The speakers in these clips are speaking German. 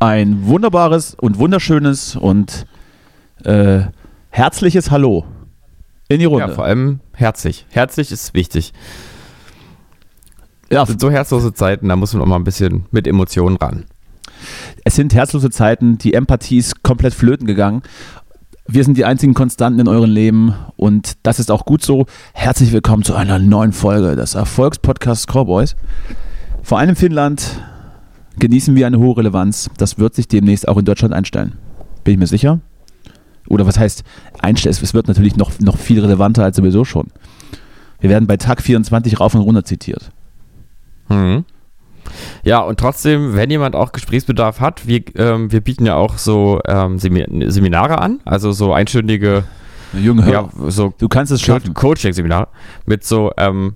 Ein wunderbares und wunderschönes und äh, herzliches Hallo in die Runde. Ja, vor allem herzlich. Herzlich ist wichtig. Ja, Das sind so herzlose Zeiten, da muss man auch mal ein bisschen mit Emotionen ran. es sind herzlose Zeiten, die Empathie ist komplett flöten gegangen. Wir sind die einzigen Konstanten in eurem Leben und das ist auch gut so. Herzlich willkommen zu einer neuen Folge des Erfolgspodcasts Cowboys. Vor allem in Finnland genießen wir eine hohe Relevanz. Das wird sich demnächst auch in Deutschland einstellen. Bin ich mir sicher? Oder was heißt einstellen? Es wird natürlich noch, noch viel relevanter als sowieso schon. Wir werden bei Tag 24 rauf und runter zitiert. Mhm. Ja, und trotzdem, wenn jemand auch Gesprächsbedarf hat, wir, ähm, wir bieten ja auch so ähm, Semi- Seminare an, also so einstündige, Junge, ja, so du kannst es schaffen. Coaching-Seminare mit so, ähm,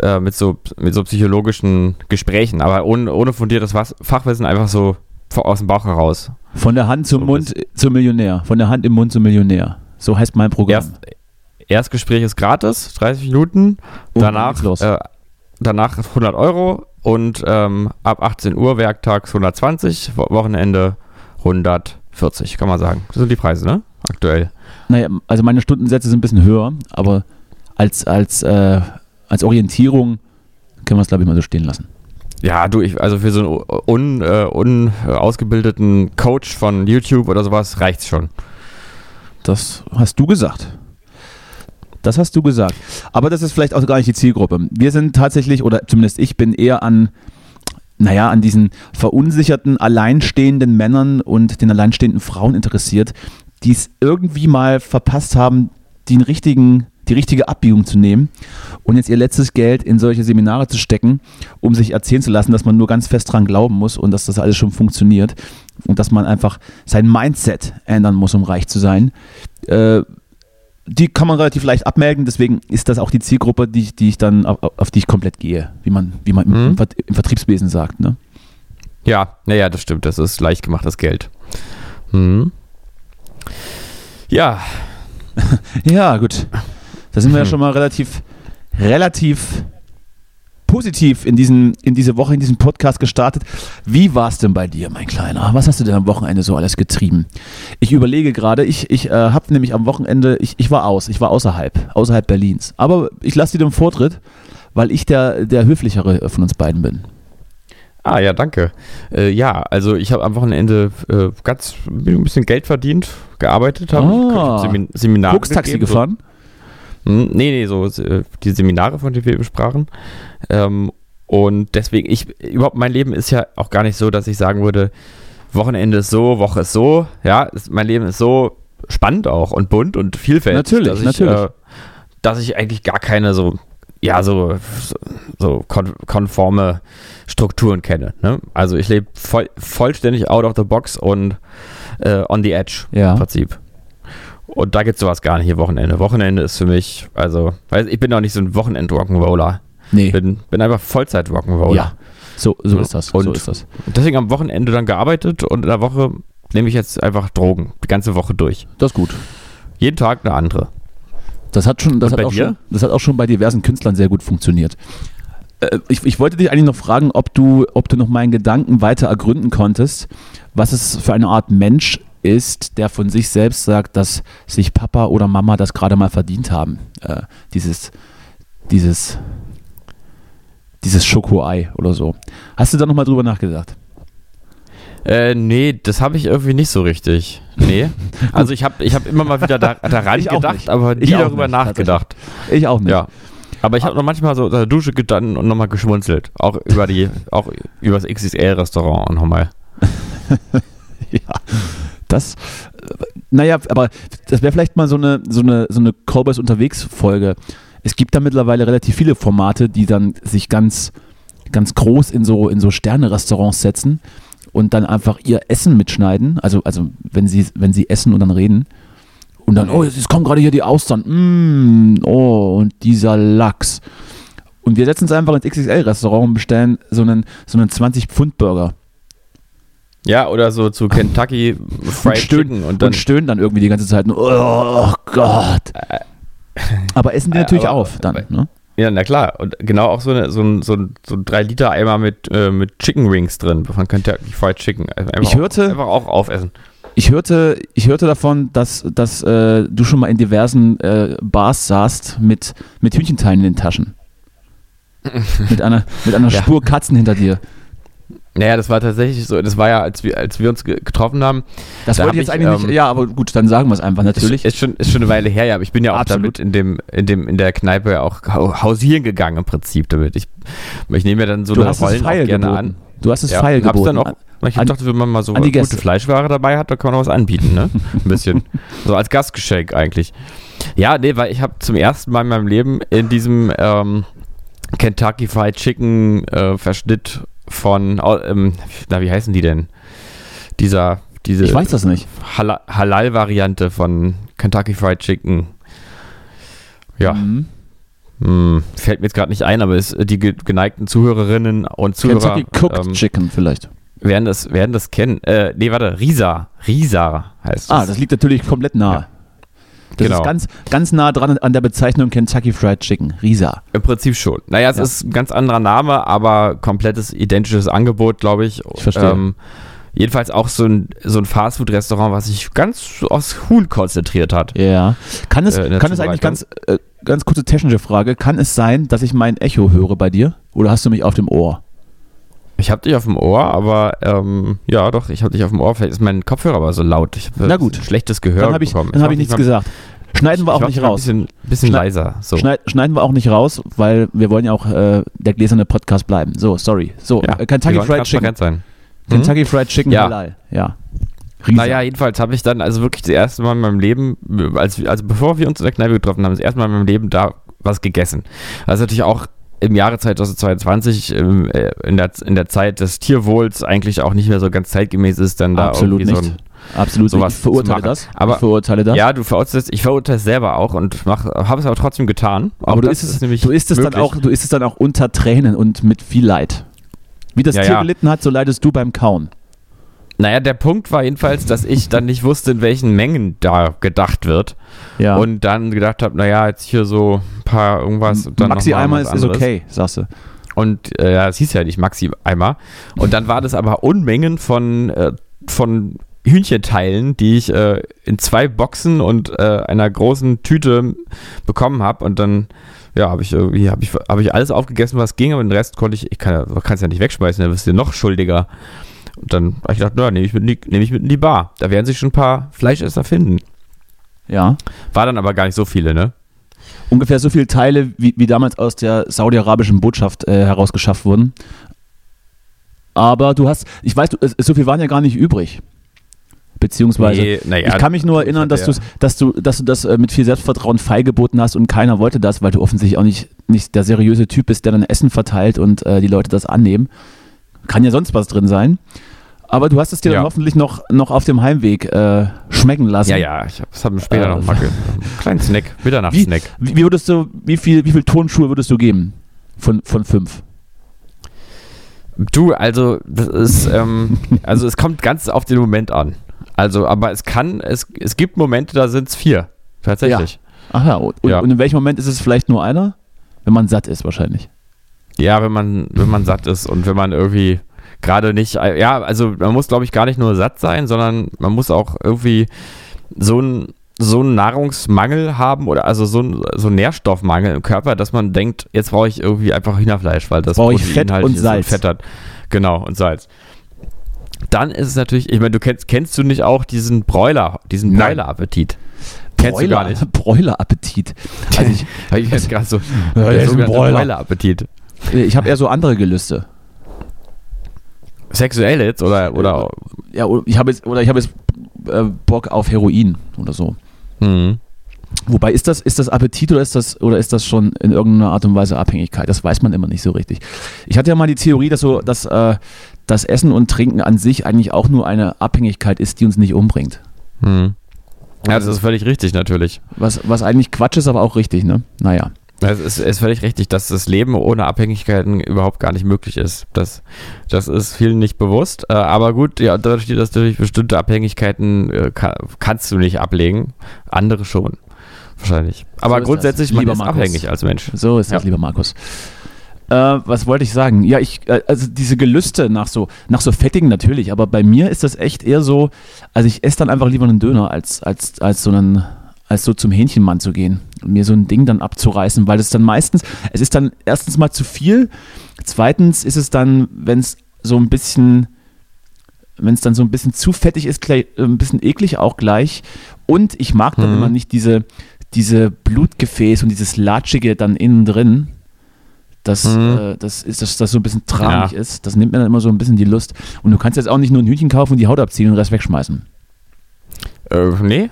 äh, mit so, mit so psychologischen Gesprächen, aber ohne, ohne fundiertes Fachwissen, einfach so aus dem Bauch heraus. Von der Hand zum So Mund zum Millionär. Von der Hand im Mund zum Millionär. So heißt mein Programm. Erst, Erstgespräch ist gratis, 30 Minuten. Dann Danach, äh, danach 100 Euro und ähm, ab 18 Uhr werktags 120, Wo- Wochenende 140, kann man sagen. Das sind die Preise, ne? Aktuell. Naja, also meine Stundensätze sind ein bisschen höher, aber als, als, äh, als Orientierung können wir es, glaube ich, mal so stehen lassen. Ja, du, ich, also für so einen un, äh, unausgebildeten Coach von YouTube oder sowas reicht's schon. Das hast du gesagt. Das hast du gesagt. Aber das ist vielleicht auch gar nicht die Zielgruppe. Wir sind tatsächlich, oder zumindest ich bin eher an, naja, an diesen verunsicherten, alleinstehenden Männern und den alleinstehenden Frauen interessiert, die es irgendwie mal verpasst haben, den richtigen, die richtige Abbiegung zu nehmen und jetzt ihr letztes Geld in solche Seminare zu stecken, um sich erzählen zu lassen, dass man nur ganz fest dran glauben muss und dass das alles schon funktioniert und dass man einfach sein Mindset ändern muss, um reich zu sein. Äh, die kann man relativ leicht abmelden, deswegen ist das auch die Zielgruppe, die, ich- die ich dann auf, auf die ich komplett gehe, wie man, wie man im, Mhm. im, im Vertriebswesen sagt. Ne? Ja, naja, das stimmt. Das ist leicht gemachtes Geld. Mhm. Ja, Ja, gut. Da sind wir ja Mhm. schon mal relativ, relativ positiv in, diesen, in diese Woche, in diesem Podcast gestartet. Wie war es denn bei dir, mein Kleiner? Was hast du denn am Wochenende so alles getrieben? Ich überlege gerade, ich, ich äh, habe nämlich am Wochenende, ich, ich war aus, ich war außerhalb, außerhalb Berlins. Aber ich lasse dir den Vortritt, weil ich der, der höflichere von uns beiden bin. Ah ja, danke. Äh, ja, also ich habe am Wochenende äh, ganz ein bisschen Geld verdient, gearbeitet habe. Ah. Semin Seminare Koks-Taxi gegeben, gefahren? So, Hm, nee, nee, so äh, die Seminare, von denen wir eben sprachen. Ähm, und deswegen, ich, überhaupt mein Leben ist ja auch gar nicht so, dass ich sagen würde, Wochenende ist so, Woche ist so. Ja, es, mein Leben ist so spannend auch und bunt und vielfältig. Natürlich, dass ich, natürlich. Äh, dass ich eigentlich gar keine so, ja, so, so, so kon konforme Strukturen kenne. Ne? Also ich lebe voll, vollständig out of the box und äh, on the edge Ja. im Prinzip. Und da gibt es sowas gar nicht hier Wochenende. Wochenende ist für mich, also, ich bin auch nicht so ein Wochenend-Rock'n'Roller. Nee. Bin, bin einfach Vollzeit-Rock'n'Roller. Ja. So, so ist das. Und- so ist das. Deswegen am Wochenende dann gearbeitet und in der Woche nehme ich jetzt einfach Drogen. Die ganze Woche durch. Das ist gut. Jeden Tag eine andere. Das hat schon, das hat bei auch dir? schon, das hat auch schon bei diversen Künstlern sehr gut funktioniert. äh, ich, ich wollte dich eigentlich noch fragen, ob du, ob du noch meinen Gedanken weiter ergründen konntest, was es für eine Art Mensch ist, der von sich selbst sagt, dass sich Papa oder Mama das gerade mal verdient haben. Äh, dieses, dieses, dieses Schokoei oder so. Hast du da nochmal drüber nachgedacht? Äh, nee, das habe ich irgendwie nicht so richtig. Nee. Also ich habe ich hab immer mal wieder da, daran Ich gedacht, aber nie darüber nicht, nachgedacht. Ich auch nicht. Ja. Aber ich habe noch manchmal so unter der Dusche gestanden und nochmal geschmunzelt. Auch über die, auch über das XXL-Restaurant und nochmal. Ja, das, äh, naja, aber das wäre vielleicht mal so eine, so eine, so eine Cowboys unterwegs Folge. Es gibt da mittlerweile relativ viele Formate, die dann sich ganz, ganz groß in so, in so Sterne-Restaurants setzen und dann einfach ihr Essen mitschneiden. Also, also wenn sie, wenn sie essen und dann reden. Und dann, oh, jetzt kommen gerade hier die Austern. Mm, oh, und dieser Lachs. Und wir setzen uns einfach ins XXL-Restaurant und bestellen so einen, so einen 20-Pfund-Burger. Ja, oder so zu Kentucky Fried und stöhnen, Chicken und und, dann. stöhnen dann irgendwie die ganze Zeit. nur, Oh Gott. Aber essen die Äh, natürlich aber- auf dann. Ne? Ja, na klar. Und genau auch so, eine, so ein, so ein, so ein 3-Liter-Eimer mit, äh, mit Chicken Wings drin von Kentucky Fried Chicken. Einfach Ich hörte- Auch, einfach auch aufessen. Ich hörte, ich hörte davon, dass, dass äh, du schon mal in diversen äh, Bars saßt mit, mit Hühnchenteilen in den Taschen. mit einer, mit einer Ja. Spur Katzen hinter dir. Naja, das war tatsächlich so. Das war ja, als wir, als wir uns ge- getroffen haben. Das Da wollte ich jetzt ich, eigentlich ähm, nicht. Ja, aber gut, dann sagen wir es einfach natürlich. Ist, ist, schon, ist schon eine Weile her, ja. Aber ich bin ja auch Absolut. damit in, dem, in, dem, in der Kneipe auch hau- hausieren gegangen im Prinzip damit. Ich, ich nehme mir dann so du eine Rollen gerne geboten. an. Du hast es Ja, feil geboten. dann auch, ich An- dachte, wenn man mal so gute. Fleischware dabei hat, da kann man auch was anbieten, ne? Ein bisschen. so als Gastgeschenk eigentlich. Ja, nee, weil ich habe zum ersten Mal in meinem Leben in diesem ähm, Kentucky Fried Chicken äh, Verschnitt von, ähm, na, wie heißen die denn? Dieser, diese ich weiß das nicht. Hala- Halal-Variante von Kentucky Fried Chicken. Ja, Mhm. hm, fällt mir jetzt gerade nicht ein, aber ist, die ge geneigten Zuhörerinnen und Zuhörer Kentucky Cooked ähm, Chicken vielleicht. werden, das, werden das kennen. Äh, nee, warte, Risa. Risa heißt Ah, es. das liegt natürlich komplett nahe. Ja. Das Genau. ist ganz, ganz nah dran an der Bezeichnung Kentucky Fried Chicken. Risa. Im Prinzip schon. Naja, es Ja. ist ein ganz anderer Name, aber komplettes identisches Angebot, glaube ich. Ich verstehe. Ähm, jedenfalls auch so ein, so ein Fastfood-Restaurant, was sich ganz aus Huhn konzentriert hat. Ja. Kann es, Äh, kann es eigentlich ganz, äh, ganz kurze technische Frage, kann es sein, dass ich mein Echo höre bei dir? Oder hast du mich auf dem Ohr? Ich habe dich auf dem Ohr, aber ähm, ja, doch, ich habe dich auf dem Ohr. Vielleicht ist mein Kopfhörer aber so laut. Ich habe Na gut. schlechtes Gehör dann habe ich, bekommen. dann hab ich nichts gesagt. Schneiden wir auch nicht raus. Ein bisschen, bisschen Schneid- leiser. So. Schneid, schneiden wir auch nicht raus, weil wir wollen ja auch äh, der gläserne Podcast bleiben. So, sorry. So, ja, äh, Kentucky Fried Chicken. sein. Mhm. Kentucky Fried Chicken Ja. Halal. Ja. Risa. Naja, jedenfalls habe ich dann also wirklich das erste Mal in meinem Leben, als, also bevor wir uns in der Kneipe getroffen haben, das erste Mal in meinem Leben da was gegessen. Also natürlich auch im Jahre 2022, ähm, äh, in, der, in der Zeit des Tierwohls eigentlich auch nicht mehr so ganz zeitgemäß ist, dann da Absolut irgendwie nicht. so ein, Absolut sowas. Ich verurteile das. Aber- ich verurteile das. Ja, du verurteilst, ich verurteile es selber auch und habe es aber trotzdem getan. Auch aber du isst, es, nämlich du, isst es dann möglich. auch, du isst es dann auch unter Tränen und mit viel Leid. Wie das Ja, Tier ja. gelitten hat, so leidest du beim Kauen. Naja, der Punkt war jedenfalls, dass ich dann nicht wusste, in welchen Mengen da gedacht wird. Ja. Und dann gedacht habe, naja, jetzt hier so ein paar irgendwas. Und dann Maxi Eimer ist, anderes. okay, sagst du. Und äh, ja, es hieß ja nicht Maxi Eimer. Und dann war das aber Unmengen von, äh, von Hühnchenteilen, die ich äh, in zwei Boxen und äh, einer großen Tüte bekommen habe. Und dann, ja, habe ich irgendwie, habe ich, hab ich alles aufgegessen, was ging, aber den Rest konnte ich, ich kann es ja nicht wegschmeißen, dann wirst du noch schuldiger. Und dann habe ich gedacht, na, nehme ich, mit in die- nehme ich mit in die Bar. Da werden sich schon ein paar Fleischesser finden. Ja. War dann aber gar nicht so viele, ne? Ungefähr so viele Teile, wie, wie damals aus der saudi-arabischen Botschaft äh, herausgeschafft wurden. Aber du hast, ich weiß, so viel waren ja gar nicht übrig. Beziehungsweise, Nee, naja, ich kann mich nur erinnern, dass, dass du, dass du das äh, mit viel Selbstvertrauen feilgeboten hast und keiner wollte das, weil du offensichtlich auch nicht, nicht der seriöse Typ bist, der dann Essen verteilt und äh, die Leute das annehmen. Kann ja sonst was drin sein. Aber du hast es dir Ja. dann hoffentlich noch, noch auf dem Heimweg äh, schmecken lassen. Ja, ja, ich hab, das haben wir später Äh, noch mal. kleinen Snack, Wie, Mitternachtssnack. wie, wie würdest du, wie viel, wie viel Turnschuhe würdest du geben? Von, von fünf? Du, also, das ist, ähm, also es kommt ganz auf den Moment an. Also, aber es kann, es, es gibt Momente, da sind es vier. Tatsächlich. Ach ja, und, Ja. und in welchem Moment ist es vielleicht nur einer? Wenn man satt ist wahrscheinlich. Ja, wenn man, wenn man satt ist und wenn man irgendwie gerade nicht, ja, also man muss, glaube ich, gar nicht nur satt sein, sondern man muss auch irgendwie so ein so einen Nahrungsmangel haben oder also so einen so einen Nährstoffmangel im Körper, dass man denkt, jetzt brauche ich irgendwie einfach Hühnerfleisch, weil das brauche ich Fett und Salz. Fett hat. Genau, und Salz. Dann ist es natürlich, ich meine, du kennst, kennst du nicht auch diesen Bräuler, diesen Bräuler-Appetit? Kennst Bräuler, du gar nicht? Bräuler-Appetit. Also ich, ich jetzt gerade so, ja, der Bräuler-Appetit. Ich habe eher so andere Gelüste. Sexuell jetzt oder oder ja ich habe jetzt oder ich habe jetzt äh, Bock auf Heroin oder so. Mhm. Wobei ist das ist das Appetit oder ist das oder ist das schon in irgendeiner Art und Weise Abhängigkeit? Das weiß man immer nicht so richtig. Ich hatte ja mal die Theorie, dass so dass äh, das Essen und Trinken an sich eigentlich auch nur eine Abhängigkeit ist, die uns nicht umbringt. Mhm. Ja, das ist völlig richtig natürlich. Was, was eigentlich Quatsch ist, aber auch richtig, ne? Naja. Es ist, ist, völlig richtig, dass das Leben ohne Abhängigkeiten überhaupt gar nicht möglich ist. Das, das ist vielen nicht bewusst. Äh, aber gut, ja, dadurch, dass durch bestimmte Abhängigkeiten äh, kannst du nicht ablegen, andere schon. Wahrscheinlich. Aber so grundsätzlich, das, man ist Markus. abhängig als Mensch. So ist das, lieber Markus. Äh, was wollte ich sagen? Ja, ich, äh, also diese Gelüste nach so, nach so fettigen natürlich, aber bei mir ist das echt eher so, also ich esse dann einfach lieber einen Döner als, als, als so einen als so zum Hähnchenmann zu gehen und mir so ein Ding dann abzureißen, weil es dann meistens, es ist dann erstens mal zu viel, zweitens ist es dann, wenn es so ein bisschen, wenn es dann so ein bisschen zu fettig ist, gleich, äh, ein bisschen eklig auch gleich und ich mag dann mhm. immer nicht diese, diese Blutgefäß und dieses Latschige dann innen drin, dass, mhm. äh, das, ist, dass das so ein bisschen tragig ja. ist. Das nimmt mir dann immer so ein bisschen die Lust. Und du kannst jetzt auch nicht nur ein Hühnchen kaufen und die Haut abziehen und den Rest wegschmeißen. Äh, nee,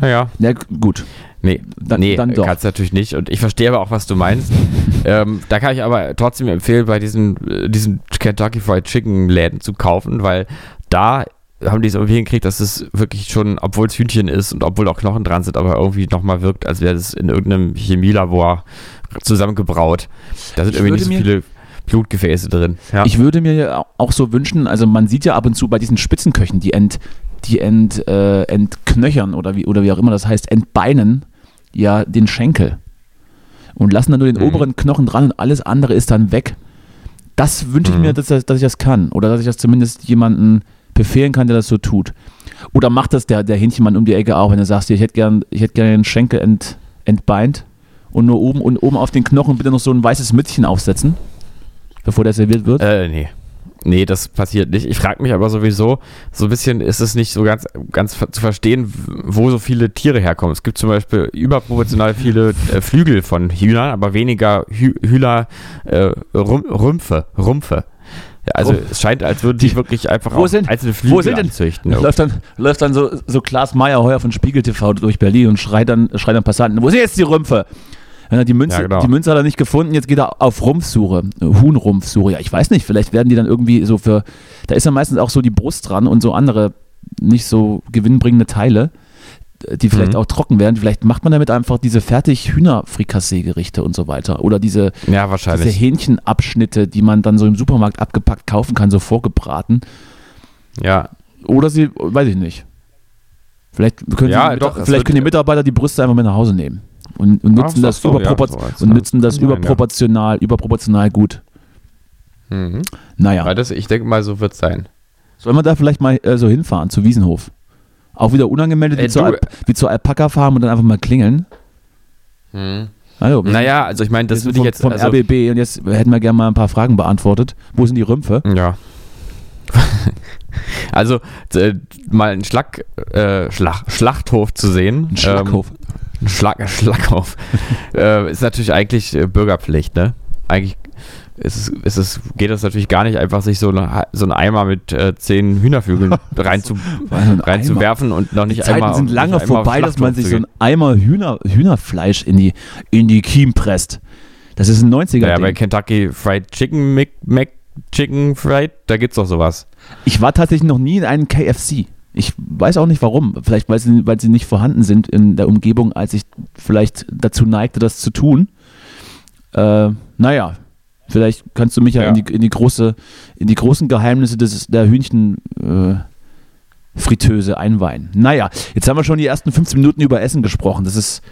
naja. Ja, gut. Nee, dann, nee dann doch. kannst du natürlich nicht. Und ich verstehe aber auch, was du meinst. ähm, da kann ich aber trotzdem empfehlen, bei diesen, äh, diesen Kentucky Fried Chicken Läden zu kaufen, weil da haben die es irgendwie hingekriegt, dass es wirklich schon, obwohl es Hühnchen ist und obwohl auch Knochen dran sind, aber irgendwie nochmal wirkt, als wäre es in irgendeinem Chemielabor zusammengebraut. Da sind ich irgendwie nicht so viele Blutgefäße drin. Ja. Ich würde mir ja auch so wünschen, also man sieht ja ab und zu bei diesen Spitzenköchen, die ent, die ent, äh, entknöchern oder wie, oder wie auch immer das heißt, entbeinen ja den Schenkel und lassen dann nur den mhm. oberen Knochen dran und alles andere ist dann weg. Das wünsche ich mhm. mir, dass, dass ich das kann oder dass ich das zumindest jemanden befehlen kann, der das so tut. Oder macht das der, der Hähnchenmann um die Ecke auch, wenn er sagt, ich hätte gern, ich hätte gern den Schenkel ent, entbeint und nur oben und oben auf den Knochen bitte noch so ein weißes Mützchen aufsetzen, bevor der serviert wird? Äh, nee. Nee, das passiert nicht. Ich frage mich aber sowieso, so ein bisschen ist es nicht so ganz, ganz zu verstehen, wo so viele Tiere herkommen. Es gibt zum Beispiel überproportional viele äh, Flügel von Hühnern, aber weniger Hü Hühner äh, Rümpfe. Rumpfe. Ja, also oh. es scheint, als würden die wirklich einfach wo sind, einzelne Flügel wo sind denn, anzüchten. Läuft dann, läuft dann so, so Klaas Meyerheuer von Spiegel TV durch Berlin und schreit dann, schreit dann Passanten, wo sind jetzt die Rümpfe? Wenn er die Münze, ja, genau. die Münze hat er nicht gefunden, jetzt geht er auf Rumpfsuche, Huhnrumpfsuche. Ja, ich weiß nicht, vielleicht werden die dann irgendwie so für, da ist ja meistens auch so die Brust dran und so andere nicht so gewinnbringende Teile, die vielleicht mhm. auch trocken werden. Vielleicht macht man damit einfach diese fertig Hühnerfrikassee-Gerichte und so weiter. Oder diese, ja, diese Hähnchenabschnitte, die man dann so im Supermarkt abgepackt kaufen kann, so vorgebraten. Ja. Oder sie, weiß ich nicht. Vielleicht können, ja, sie, doch, vielleicht können die Mitarbeiter die Brüste einfach mit nach Hause nehmen und, und nutzen das, so, überpropor ja, so und nutzen das überproportional, ja. überproportional gut. Mhm. Naja. Weil das, ich denke mal, so wird es sein. Sollen wir da vielleicht mal äh, so hinfahren, zu Wiesenhof? Auch wieder unangemeldet, Ey, wie, zur wie zur Alpaka-Farm und dann einfach mal klingeln? Mhm. Also, naja, also ich meine, das würde ich jetzt. Vom also, RBB und jetzt hätten wir gerne mal ein paar Fragen beantwortet. Wo sind die Rümpfe? Ja. also, äh, mal einen Schlag, äh, Schlag, Schlachthof zu sehen. Ein Schlachthof. Ähm, Schlag, Schlaghof. äh, ist natürlich eigentlich äh, Bürgerpflicht, ne? Eigentlich ist es, ist es, geht das natürlich gar nicht einfach, sich so, eine, so einen Eimer mit äh, zehn Hühnervögeln rein zu, reinzuwerfen und noch nicht die Zeiten einmal. sind lange vorbei, dass man sich so einen Eimer Hühner, Hühnerfleisch in die, in die Kiem presst. Das ist ein 90er. Ja, -Ding. bei Kentucky Fried Chicken, Mac, Mac Chicken Fried, da gibt's doch sowas. Ich war tatsächlich noch nie in einem KFC. Ich weiß auch nicht warum. Vielleicht, weil sie, weil sie nicht vorhanden sind in der Umgebung, als ich vielleicht dazu neigte, das zu tun. Äh, naja, vielleicht kannst du mich ja, ja. In, die, in, die, große, in die großen Geheimnisse des, der Hühnchenfritteuse äh, einweihen. Naja, jetzt haben wir schon die ersten 15 Minuten über Essen gesprochen. Das ist,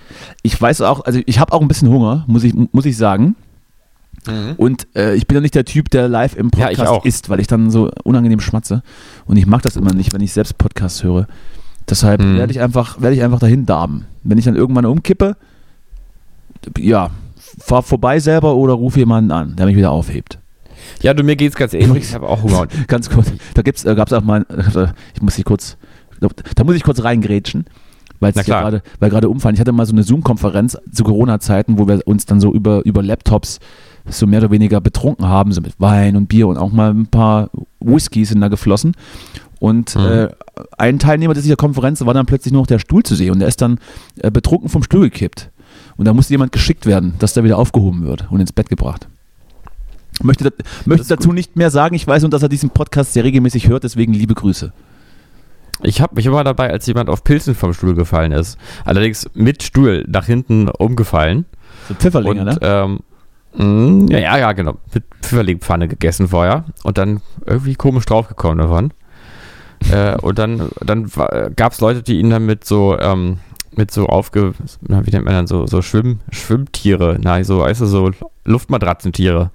ich weiß auch, also ich habe auch ein bisschen Hunger, muss ich, muss ich sagen. Mhm. Und äh, ich bin ja nicht der Typ, der live im Podcast Ja, ist, weil ich dann so unangenehm schmatze. Und ich mag das immer nicht, wenn ich selbst Podcasts höre. Deshalb Mhm. werde ich einfach, werde ich einfach dahin darben. Wenn ich dann irgendwann umkippe, ja, fahr vorbei selber oder rufe jemanden an, der mich wieder aufhebt. Ja, du, mir geht's ganz ähnlich. Ich habe auch Hunger. Ganz kurz, da gibt's, äh, gab's auch mal, äh, ich muss hier kurz, da muss ich kurz reingrätschen, weil es ja gerade, weil gerade umfallen. Ich hatte mal so eine Zoom-Konferenz zu Corona-Zeiten, wo wir uns dann so über, über Laptops so mehr oder weniger betrunken haben, so mit Wein und Bier und auch mal ein paar Whiskys sind da geflossen. Und Mhm. äh, ein Teilnehmer dieser Konferenz war dann plötzlich nur noch der Stuhl zu sehen und der ist dann äh, betrunken vom Stuhl gekippt. Und da musste jemand geschickt werden, dass der wieder aufgehoben wird und ins Bett gebracht. Möchte, da, möchte dazu nicht mehr sagen. Ich weiß nur, dass er diesen Podcast sehr regelmäßig hört, deswegen liebe Grüße. Ich habe mich immer dabei, als jemand auf Pilzen vom Stuhl gefallen ist. Allerdings mit Stuhl nach hinten umgefallen. So Pfifferlinge, und, ne? ähm, mh, ja, ja, ja, genau. Mit Pfifferlingpfanne gegessen vorher und dann irgendwie komisch draufgekommen davon. äh, und dann, dann gab es Leute, die ihn dann mit so, ähm, mit so aufge, na, wie nennt man dann so, so Schwimm, Schwimmtiere, na, so, weißt du, so Luftmatratzentiere.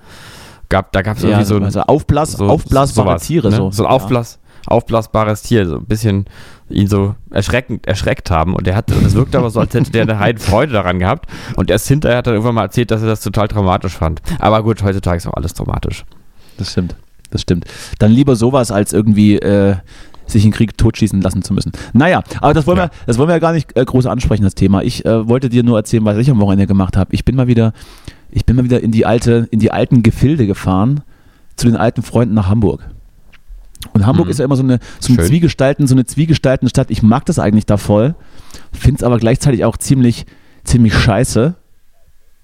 Gab, da gab es irgendwie so ein also Aufblas, so, aufblasbare sowas, Tiere. ne? So, so ein Aufblas, aufblasbares Tier, so ein bisschen ihn so erschreckend, erschreckt haben. Und der hat, es wirkte aber so, als hätte der eine Heiden Freude daran gehabt. Und erst hinterher hat er irgendwann mal erzählt, dass er das total traumatisch fand. Aber gut, heutzutage ist auch alles traumatisch. Das stimmt. Das stimmt. Dann lieber sowas, als irgendwie äh, sich in Krieg totschießen lassen zu müssen. Naja, aber das wollen, Ja. wir, das wollen wir ja gar nicht äh, groß ansprechen, das Thema. Ich äh, wollte dir nur erzählen, was ich am Wochenende gemacht habe. Ich bin mal wieder, ich bin mal wieder in die alte, in die alten Gefilde gefahren, zu den alten Freunden nach Hamburg. Und Hamburg Mhm. ist ja immer so eine, so eine. Zwiegestalten, so eine zwiegestaltende Stadt. Ich mag das eigentlich da voll, finde es aber gleichzeitig auch ziemlich, ziemlich scheiße.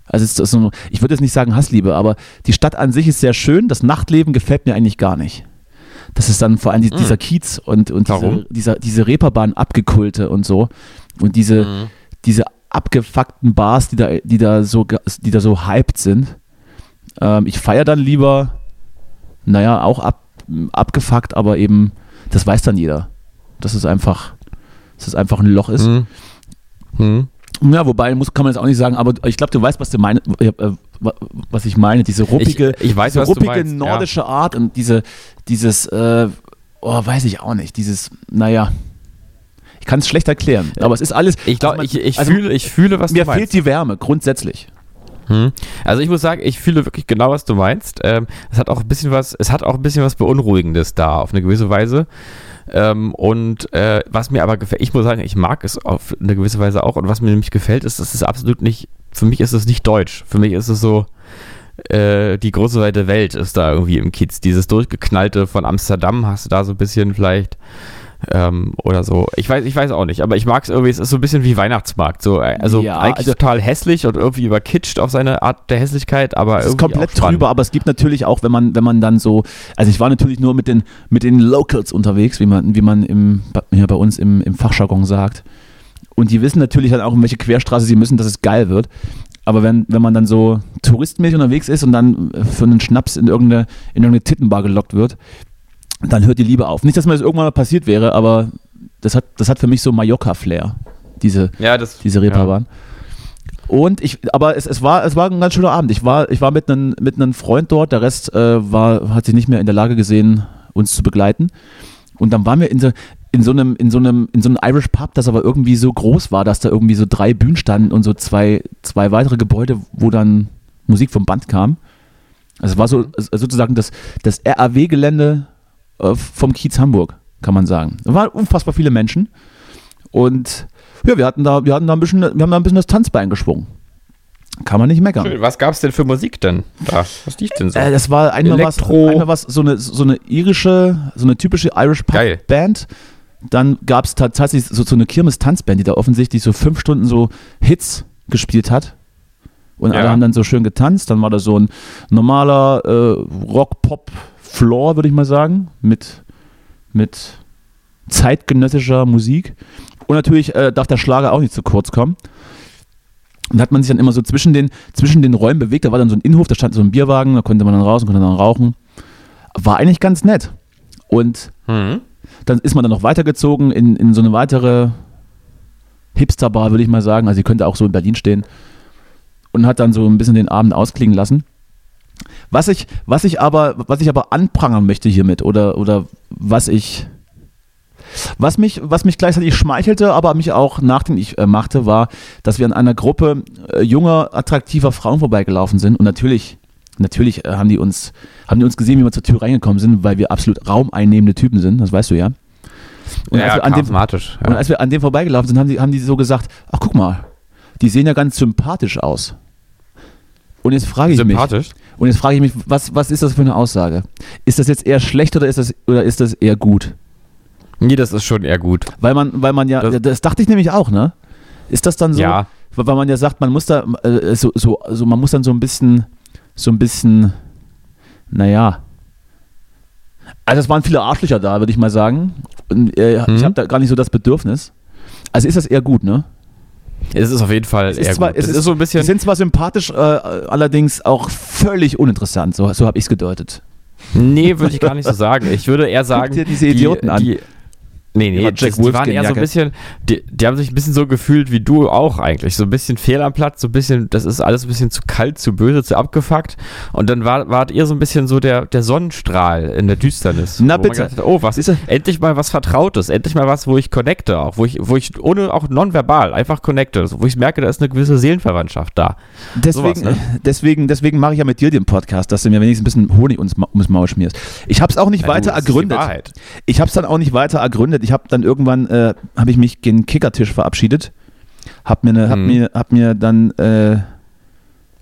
Also so, ich würde jetzt nicht sagen Hassliebe, aber die Stadt an sich ist sehr schön. Das Nachtleben gefällt mir eigentlich gar nicht. Das ist dann vor allem die, Mhm. dieser Kiez und, und diese, dieser, diese Reeperbahn abgekulte und so. Und diese, Mhm. diese abgefuckten Bars, die da, die da so, die da so hyped sind. Ähm, ich feiere dann lieber, naja, auch ab, abgefuckt, aber eben, das weiß dann jeder. Dass es einfach, dass es einfach ein Loch ist. Mhm. Mhm. Ja, wobei muss, kann man jetzt auch nicht sagen, aber ich glaube, du weißt, was du meine, äh, äh, wa- was ich meine. Diese ruppige, Ich- ich weiß, diese ruppige meinst, ja. nordische Art und diese, dieses, äh, oh, weiß ich auch nicht, dieses, naja, ich kann es schlecht erklären, aber es ist alles. Ich glaube, also ich, ich, also fühle, ich fühle, was mir du meinst. fehlt die Wärme, grundsätzlich. Hm. Also ich muss sagen, ich fühle wirklich genau, was du meinst. Ähm, es hat auch ein bisschen was, es hat auch ein bisschen was Beunruhigendes da auf eine gewisse Weise. Ähm, und äh, was mir aber gefällt, ich muss sagen, ich mag es auf eine gewisse Weise auch. Und was mir nämlich gefällt, ist, dass es absolut nicht, für mich ist es nicht deutsch. Für mich ist es so, äh, die große weite Welt ist da irgendwie im Kiez. Dieses durchgeknallte von Amsterdam hast du da so ein bisschen vielleicht. Ähm, oder so. Ich weiß, ich weiß auch nicht, aber ich mag es irgendwie, es ist so ein bisschen wie Weihnachtsmarkt. So, äh, also Ja, eigentlich also- total hässlich und irgendwie überkitscht auf seine Art der Hässlichkeit, aber Es ist irgendwie komplett auch spannend. drüber, aber es gibt natürlich auch, wenn man, wenn man dann so, also ich war natürlich nur mit den, mit den Locals unterwegs, wie man, wie man im, hier bei uns im, im Fachjargon sagt. Und die wissen natürlich dann auch, in welche Querstraße sie müssen, dass es geil wird. Aber wenn, wenn man dann so touristenmäßig unterwegs ist und dann für einen Schnaps in irgendeine, in irgendeine Tittenbar gelockt wird, dann hört die Liebe auf. Nicht, dass mir das irgendwann mal passiert wäre, aber das hat, das hat für mich so Mallorca-Flair, diese, Ja, das, diese Reeperbahn. Und ich, aber es, es, war, es war ein ganz schöner Abend. Ich war, ich war mit einem mit einem Freund dort, der Rest äh, war, hat sich nicht mehr in der Lage gesehen, uns zu begleiten. Und dann waren wir in so, in so einem, in so einem, in so einem Irish Pub, das aber irgendwie so groß war, dass da irgendwie so drei Bühnen standen und so zwei, zwei weitere Gebäude, wo dann Musik vom Band kam. Also es war so sozusagen das, das RAW-Gelände äh, vom Kiez Hamburg, kann man sagen. Da waren unfassbar viele Menschen. Und ja, wir hatten da, wir hatten da ein bisschen, wir haben da ein bisschen das Tanzbein geschwungen. Kann man nicht meckern. Schön. Was gab's denn für Musik denn da? Was lief denn so? Äh, das war einmal was, einmal was, so eine, so eine irische, so eine typische Irish Pub Geil. Band. Dann gab es tatsächlich so, so eine Kirmes-Tanzband, die da offensichtlich so fünf Stunden so Hits gespielt hat. Und alle Ja. haben dann so schön getanzt. Dann war da so ein normaler äh, Rock-Pop-Floor, würde ich mal sagen, mit, mit zeitgenössischer Musik. Und natürlich äh, darf der Schlager auch nicht zu kurz kommen. Und da hat man sich dann immer so zwischen den, zwischen den Räumen bewegt. Da war dann so ein Innenhof, da stand so ein Bierwagen, da konnte man dann raus und konnte dann rauchen. War eigentlich ganz nett. Und Hm. dann ist man dann noch weitergezogen in, in so eine weitere Hipsterbar, würde ich mal sagen. Also, die könnte auch so in Berlin stehen. Und hat dann so ein bisschen den Abend ausklingen lassen. Was ich, was ich aber, was ich aber anprangern möchte hiermit oder, oder was ich, was mich, was mich gleichzeitig schmeichelte, aber mich auch nachdenklich äh, machte, war, dass wir an einer Gruppe äh, junger, attraktiver Frauen vorbeigelaufen sind und natürlich, natürlich äh, haben die uns, haben die uns gesehen, wie wir zur Tür reingekommen sind, weil wir absolut raumeinnehmende Typen sind, das weißt du ja. Und, als, wir an dem, charismatisch. und als wir an dem vorbeigelaufen sind, haben die, haben die so gesagt, ach guck mal, die sehen ja ganz sympathisch aus. Und jetzt frage ich mich, Sympathisch? und jetzt frage ich mich, was, was ist das für eine Aussage? Ist das jetzt eher schlecht oder ist das, oder ist das eher gut? Nee, das ist schon eher gut. Weil man, weil man ja, das, Das- dachte ich nämlich auch, ne? Ist das dann so? Ja. Weil man ja sagt, man muss da, äh, so, so, also man muss dann so ein bisschen, so ein bisschen, naja. Also es waren viele Arschlöcher da, würde ich mal sagen. Und, äh, Ich Mhm. habe da gar nicht so das Bedürfnis. Also ist das eher gut, ne? Es ist auf jeden Fall Es ist eher zwar- gut. es Es ist- ist so ein bisschen. sind zwar sympathisch, äh, allerdings auch völlig uninteressant. So, so habe ich es gedeutet. Nee, würde ich gar nicht so sagen. Ich würde eher sagen. dir diese Idioten die, an. Die, nee, nee, Jack die waren eher so ein bisschen. Die, die haben sich ein bisschen so gefühlt wie du auch eigentlich. So ein bisschen fehl am Platz, so ein bisschen. Das ist alles ein bisschen zu kalt, zu böse, zu abgefuckt. Und dann war, wart ihr so ein bisschen so der, der Sonnenstrahl in der Düsternis. Na bitte. gedacht hat, oh, was Siehste? Endlich mal was Vertrautes. Endlich mal was, wo ich connecte auch. Wo ich, wo ich ohne auch nonverbal einfach connecte. Wo ich merke, da ist eine gewisse Seelenverwandtschaft da. Deswegen, Sowas, ne? deswegen, deswegen mache ich ja mit dir den Podcast, dass du mir wenigstens ein bisschen Honig ums, ums Maul schmierst. Ich habe es auch nicht Ja, du, weiter ist die ergründet. Ich habe es dann auch nicht weiter ergründet. Ich habe dann irgendwann, äh, habe ich mich gegen den Kickertisch verabschiedet. Hab mir, ne, hab Mhm. mir, hab mir dann äh,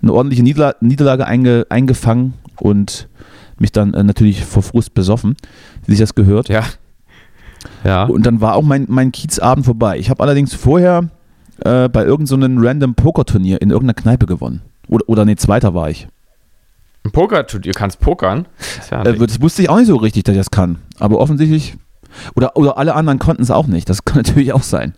eine ordentliche Niederla Niederlage einge eingefangen und mich dann äh, natürlich vor Frust besoffen, wie sich das gehört. Ja. Ja. Und dann war auch mein, mein Kiezabend vorbei. Ich habe allerdings vorher äh, bei irgendeinem so random Pokerturnier in irgendeiner Kneipe gewonnen. Oder, oder nee, zweiter war ich. Ein Poker tut, ihr kannst pokern. Das ja Äh, das wusste ich auch nicht so richtig, dass ich das kann. Aber offensichtlich. Oder, oder alle anderen konnten es auch nicht. Das kann natürlich auch sein.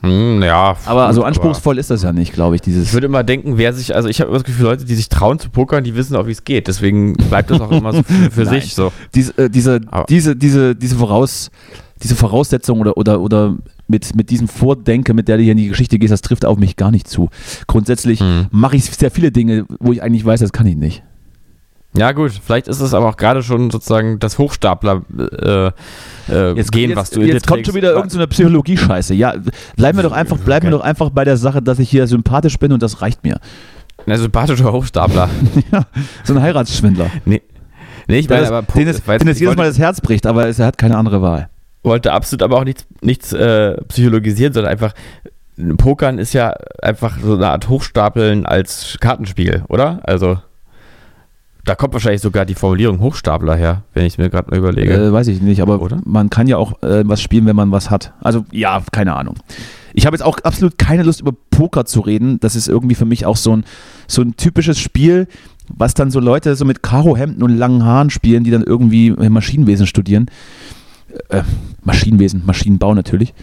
Hm, ja. Aber gut, so anspruchsvoll ist das ja nicht, glaube ich, Ich dieses. würde immer denken, wer sich, also ich habe immer das Gefühl, Leute, die sich trauen zu pokern, die wissen auch, wie es geht. Deswegen bleibt das auch immer so für, für sich so. Diese, äh, diese, Aber- diese, diese, diese, Voraus, diese Voraussetzung oder, oder, oder mit, mit diesem Vordenke, mit der du hier in die Geschichte gehst, das trifft auf mich gar nicht zu. Grundsätzlich Hm. mache ich sehr viele Dinge, wo ich eigentlich weiß, das kann ich nicht. Ja gut, vielleicht ist es aber auch gerade schon sozusagen das Hochstapler äh, äh, Gehen, jetzt, was du in jetzt kommt schon wieder irgendeine so Psychologie-Scheiße. Ja, bleiben wir doch einfach, bleiben wir Okay. doch einfach bei der Sache, dass ich hier sympathisch bin und das reicht mir. Ein sympathischer Hochstapler. ja, so ein Heiratsschwindler. nee. Nee, ich meine, das, aber den weiß den es nicht, jedes Mal das Herz bricht, aber es, er hat keine andere Wahl. wollte absolut aber auch nichts, nichts äh, psychologisieren, sondern einfach Pokern ist ja einfach so eine Art Hochstapeln als Kartenspiel, oder? Also da kommt wahrscheinlich sogar die Formulierung Hochstapler her, wenn ich es mir gerade mal überlege. Äh, weiß ich nicht, aber Oder? man kann ja auch äh, was spielen, wenn man was hat. Also ja, keine Ahnung. Ich habe jetzt auch absolut keine Lust über Poker zu reden. Das ist irgendwie für mich auch so ein, so ein typisches Spiel, was dann so Leute so mit Karohemden und langen Haaren spielen, die dann irgendwie äh, Maschinenwesen studieren. Äh, Maschinenwesen, Maschinenbau natürlich.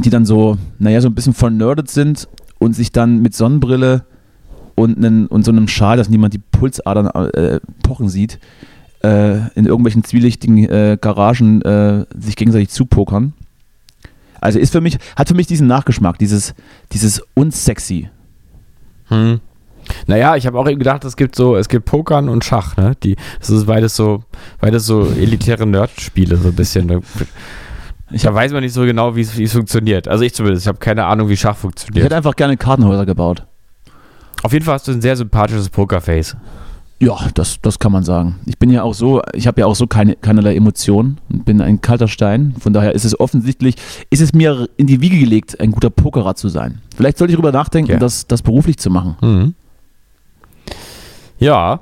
Die dann so, naja, so ein bisschen vernördet sind und sich dann mit Sonnenbrille und, einen, und so einem Schal, dass niemand die Pulsadern äh, pochen sieht, äh, in irgendwelchen zwielichtigen äh, Garagen äh, sich gegenseitig zupokern. Also ist für mich, hat für mich diesen Nachgeschmack, dieses, dieses unsexy. Hm. Naja, ich habe auch eben gedacht, es gibt so, es gibt Pokern und Schach, ne? Die, das ist beides so, beides so elitäre Nerd-Spiele, so ein bisschen. Ne? Da weiß man nicht so genau, wie es funktioniert. Also ich zumindest, ich habe keine Ahnung, wie Schach Ich funktioniert. hätte einfach gerne Kartenhäuser gebaut. Auf jeden Fall hast du ein sehr sympathisches Pokerface. Ja, das, das kann man sagen. Ich bin ja auch so, ich habe ja auch so keine, keinerlei Emotionen und bin ein kalter Stein. Von daher ist es offensichtlich, ist es mir in die Wiege gelegt, ein guter Pokerer zu sein. Vielleicht sollte ich darüber nachdenken, Ja. das, das beruflich zu machen. Mhm. Ja,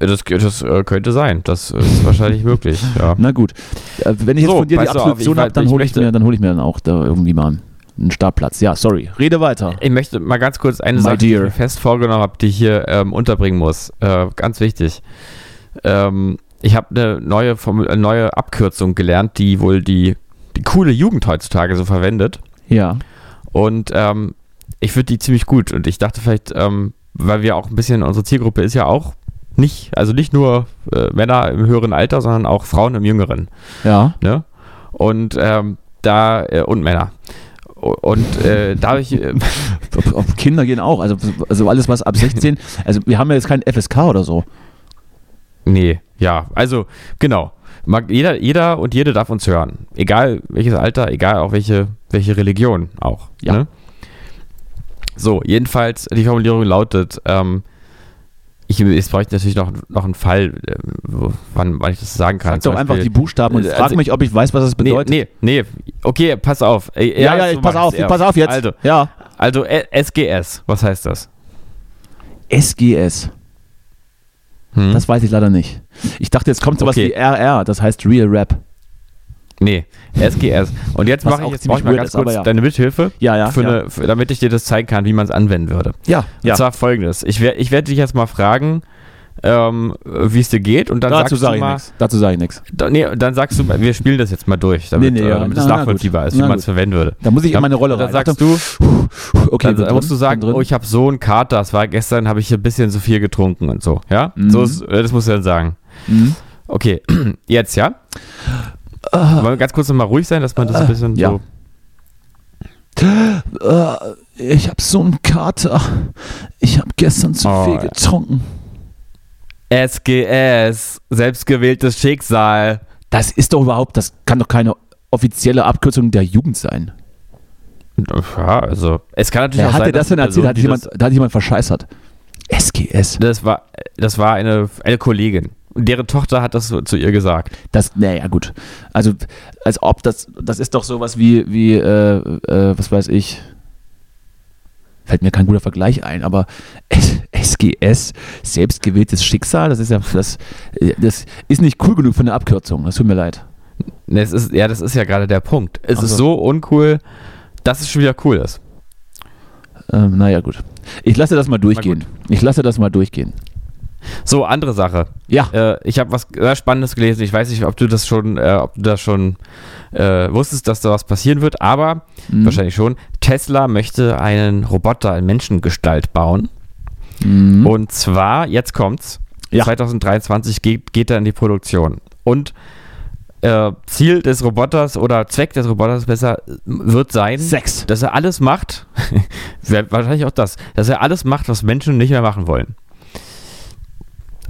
das, das äh, könnte sein. Das ist wahrscheinlich möglich. Ja. Na gut. Äh, Wenn ich jetzt So, von dir die Absolution habe, dann hole ich, mir, dann hol ich mir dann auch da irgendwie mal einen Startplatz. Ja, sorry. Rede weiter. Ich möchte mal ganz kurz eine My Sache, die ich dear. mir fest vorgenommen habe, die ich hier ähm, unterbringen muss. Äh, ganz wichtig. Ähm, ich habe eine neue, eine neue Abkürzung gelernt, die wohl die, die coole Jugend heutzutage so verwendet. Ja. Und ähm, ich finde die ziemlich gut. Und ich dachte vielleicht, ähm, weil wir auch ein bisschen, unsere Zielgruppe ist ja auch nicht, also nicht nur äh, Männer im höheren Alter, sondern auch Frauen im jüngeren. Ja. Ne? Und ähm, da, äh, und Männer. Und äh, da habe ich. Äh, Kinder gehen auch. Also, also alles, was ab 16. Also, wir haben ja jetzt kein FSK oder so. Nee, ja. Also, genau. Mag, jeder, jeder und jede darf uns hören. Egal welches Alter, egal auch welche, welche Religion auch. Ja. Ne? So, jedenfalls, die Formulierung lautet, ähm, ich, jetzt brauche ich natürlich noch, noch einen Fall, äh, wo, wann, wann ich das sagen kann. Sag doch einfach die Buchstaben und äh, frag also- mich, ob ich weiß, was das bedeutet. Nee, nee, nee. Okay, pass auf. Äh, ja, ja, so ich pass auf, ich pass auf jetzt. Also, ja. also SGS, was heißt das? SGS. Hm? Das weiß ich leider nicht. Ich dachte, jetzt kommt sowas Okay. wie RR, das heißt Real Rap. Nee, SGS. Und jetzt mache ich jetzt ich mal ganz ist, kurz ja. deine Mithilfe, Ja, ja. für. Eine, für, damit ich dir das zeigen kann, wie man es anwenden würde. ja, ja. Und zwar folgendes. Ich, ich werde dich jetzt mal fragen, ähm, wie es dir geht und dann Dazu sagst sage du ich mal, nichts. Dazu sage ich nichts. da, nee, dann sagst du, wir spielen das jetzt mal durch, damit, Nee, nee, äh, ja. damit es Na, na nachvollziehbar gut. ist, wie Na man es verwenden würde. Da muss ich in meine Rolle Und dann rein. sagst du, okay, dann, dann musst du drin, sagen, drin. oh, ich habe so einen Kater, das war gestern, habe ich ein bisschen zu viel getrunken und so, ja? Mhm. So ist, äh, das musst du dann sagen. Mhm. Okay, jetzt, ja? Wollen wir ganz kurz nochmal ruhig sein, dass man das ein bisschen ja. so... Äh, ich habe so einen Kater. Ich habe gestern zu Oh, viel getrunken. SGS, selbstgewähltes Schicksal. Das ist doch überhaupt, das kann doch keine offizielle Abkürzung der Jugend sein. Ja, also, es kann natürlich Wer auch hat sein, dir das denn erzählt? Person, Hat jemand, da hat jemand verscheißert. SGS. Das, das war, das war eine, eine Kollegin. Deren Tochter hat das zu ihr gesagt. Das, naja, gut. Also, als ob das, das ist doch sowas wie, wie äh, äh, was weiß ich, fällt mir kein guter Vergleich ein, aber SGS, selbstgewähltes Schicksal, das ist ja, das, äh, das ist nicht cool genug für eine Abkürzung, das tut mir leid. Ne, Es ist, ja, das ist ja gerade der Punkt. Es Ach ist so. so uncool, dass es schon wieder cool ist. Ähm, naja, gut. Ich lasse das mal durchgehen. Ich lasse das mal durchgehen. So, andere Sache. Ja. Äh, ich habe was sehr Spannendes gelesen. Ich weiß nicht, ob du das schon, äh, ob du das schon äh, wusstest, dass da was passieren wird, aber Mhm. wahrscheinlich schon. Tesla möchte einen Roboter in Menschengestalt bauen. Mhm. Und zwar, jetzt kommt's, Ja. 2023 geht, geht er in die Produktion. Und äh, Ziel des Roboters oder Zweck des Roboters besser äh, wird sein, Sex. dass er alles macht, wahrscheinlich auch das, dass er alles macht, was Menschen nicht mehr machen wollen.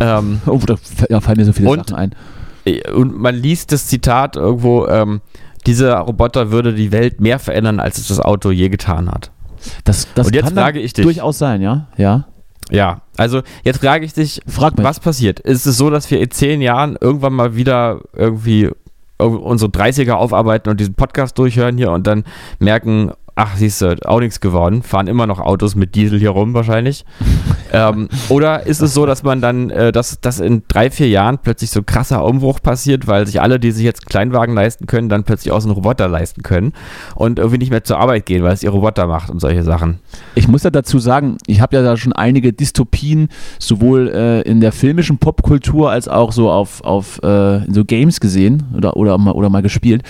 Ähm, Oh, da fallen mir so viele Und- Sachen ein. und man liest das Zitat irgendwo, ähm, dieser Roboter würde die Welt mehr verändern, als es das Auto je getan hat. Das, das Und jetzt frage ich dich. durchaus sein, ja? Ja. Ja, also jetzt frage ich dich, Frag mich. was passiert? Ist es so, dass wir in zehn Jahren irgendwann mal wieder irgendwie irg- unsere 30er aufarbeiten und diesen Podcast durchhören hier und dann merken, ach, siehst du, auch nichts geworden, fahren immer noch Autos mit Diesel hier rum wahrscheinlich. ähm, oder ist es so, dass man dann, äh, dass, dass in drei, vier Jahren plötzlich so ein krasser Umbruch passiert, weil sich alle, die sich jetzt einen Kleinwagen leisten können, dann plötzlich auch so einen Roboter leisten können und irgendwie nicht mehr zur Arbeit gehen, weil es ihr Roboter macht und solche Sachen. Ich muss ja dazu sagen, ich habe ja da schon einige Dystopien sowohl äh, in der filmischen Popkultur als auch so auf, auf äh, so Games gesehen oder, oder, mal, oder mal gespielt.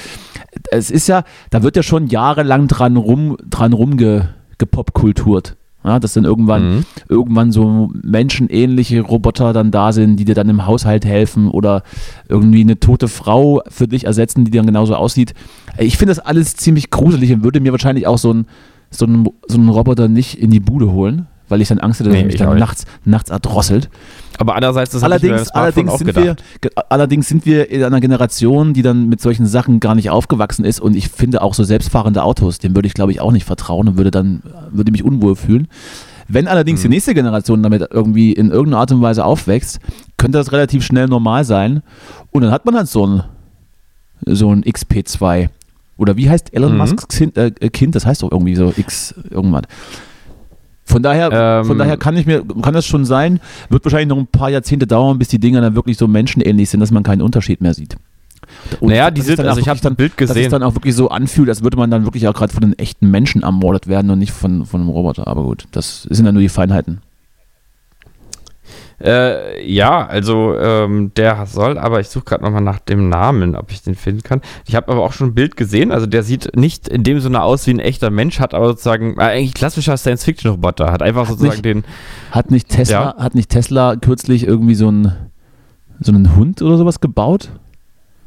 Es ist ja, da wird ja schon jahrelang dran rum, dran rumge, gepopkulturt. Ja, dass dann irgendwann, Mhm. irgendwann so menschenähnliche Roboter dann da sind, die dir dann im Haushalt helfen oder irgendwie eine tote Frau für dich ersetzen, die dann genauso aussieht. Ich finde das alles ziemlich gruselig und würde mir wahrscheinlich auch so ein so einen, so einen Roboter nicht in die Bude holen, weil ich dann Angst hätte, dass Nee, mich dann nachts, nachts erdrosselt. Aber andererseits, beim Allerdings, allerdings, auch sind wir, allerdings sind wir in einer Generation, die dann mit solchen Sachen gar nicht aufgewachsen ist und ich finde auch so selbstfahrende Autos, dem würde ich glaube ich auch nicht vertrauen und würde dann, würde mich unwohl fühlen. Wenn allerdings die Mhm. nächste Generation damit irgendwie in irgendeiner Art und Weise aufwächst, könnte das relativ schnell normal sein und dann hat man halt so ein, so ein XP2. Oder wie heißt Elon Mhm. Musks kind, äh, Kind? Das heißt doch irgendwie so X irgendwas. Von daher, Ähm, von daher kann ich mir, kann das schon sein, wird wahrscheinlich noch ein paar Jahrzehnte dauern, bis die Dinger dann wirklich so menschenähnlich sind, dass man keinen Unterschied mehr sieht. Und Naja, dass die es sind, dann also auch ich habe wirklich ein Bild Dass es gesehen. dann auch wirklich so anfühlt, als würde man dann wirklich auch gerade von den echten Menschen ermordet werden und nicht von, von einem Roboter. Aber gut, das sind dann nur die Feinheiten. Äh, ja, also ähm, der soll, aber ich suche gerade nochmal nach dem Namen, ob ich den finden kann. Ich habe aber auch schon ein Bild gesehen, also der sieht nicht in dem Sinne aus wie ein echter Mensch, hat aber sozusagen, äh, eigentlich klassischer Science-Fiction-Roboter, hat einfach sozusagen nicht- den, Hat nicht Tesla, hat nicht Tesla kürzlich irgendwie so einen, so einen Hund oder sowas gebaut?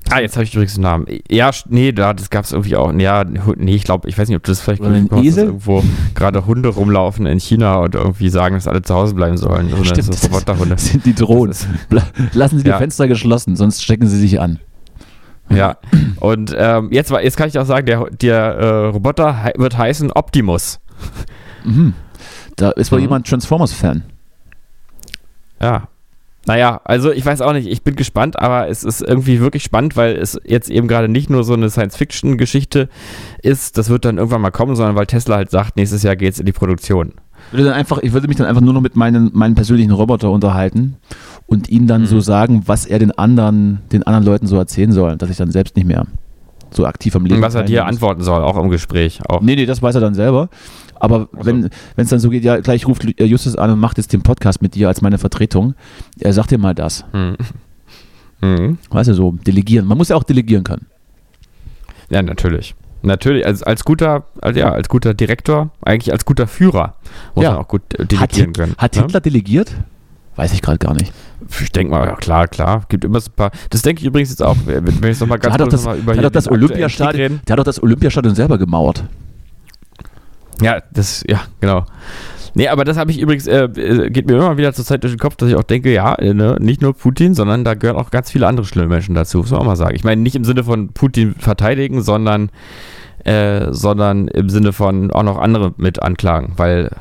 Ah, jetzt habe ich übrigens den Namen. Ja, nee, da, das gab es irgendwie auch. Ja, nee, ich glaube, ich weiß nicht, ob du das vielleicht Oder hast, dass irgendwo gerade Hunde rumlaufen in China und irgendwie sagen, dass alle zu Hause bleiben sollen. So Stimmt, so Roboterhunde. Das sind die Drohnen. Lassen Sie die Ja. Fenster geschlossen, sonst stecken sie sich an. Ja. Und ähm, jetzt, jetzt kann ich auch sagen, der, der äh, Roboter hei- wird heißen Optimus. Mhm. Da ist wohl Mhm. jemand Transformers-Fan. Ja. Naja, also ich weiß auch nicht, ich bin gespannt, aber es ist irgendwie wirklich spannend, weil es jetzt eben gerade nicht nur so eine Science-Fiction-Geschichte ist, das wird dann irgendwann mal kommen, sondern weil Tesla halt sagt, nächstes Jahr geht es in die Produktion. Ich würde, dann einfach, ich würde mich dann einfach nur noch mit meinen, meinen persönlichen Roboter unterhalten und ihnen dann Mhm. so sagen, was er den anderen, den anderen Leuten so erzählen soll, dass ich dann selbst nicht mehr so aktiv am Leben was er dir antworten soll, auch im Gespräch. Auch. Nee, nee, das weiß er dann selber. Aber Ach so. wenn es dann so geht, ja, gleich ruft Justus an und macht jetzt den Podcast mit dir als meine Vertretung. Er sagt dir mal das. Hm. Hm. Weißt du, so delegieren. Man muss ja auch delegieren können. Ja, natürlich. Natürlich, als, als guter, als, ja, als guter Direktor, eigentlich als guter Führer, muss Ja. man auch gut äh, Hat, delegieren Hit- können. hat ne? Hitler delegiert? Weiß ich gerade gar nicht. Ich denke mal, ja klar, klar. Gibt immer so ein paar. Das denke ich übrigens jetzt auch, wenn jetzt nochmal ganz hat kurz das, noch mal über der hat doch das Olympiastadion, der hat doch das Olympiastadion selber gemauert. Ja, das, ja, genau. Nee, aber das habe ich übrigens, äh, äh, geht mir immer wieder zur Zeit durch den Kopf, dass ich auch denke, ja, äh, ne, nicht nur Putin, sondern da gehören auch ganz viele andere schlimme Menschen dazu, muss man auch mal sagen. Ich meine, nicht im Sinne von Putin verteidigen, sondern, äh, sondern im Sinne von auch noch andere mit anklagen, weil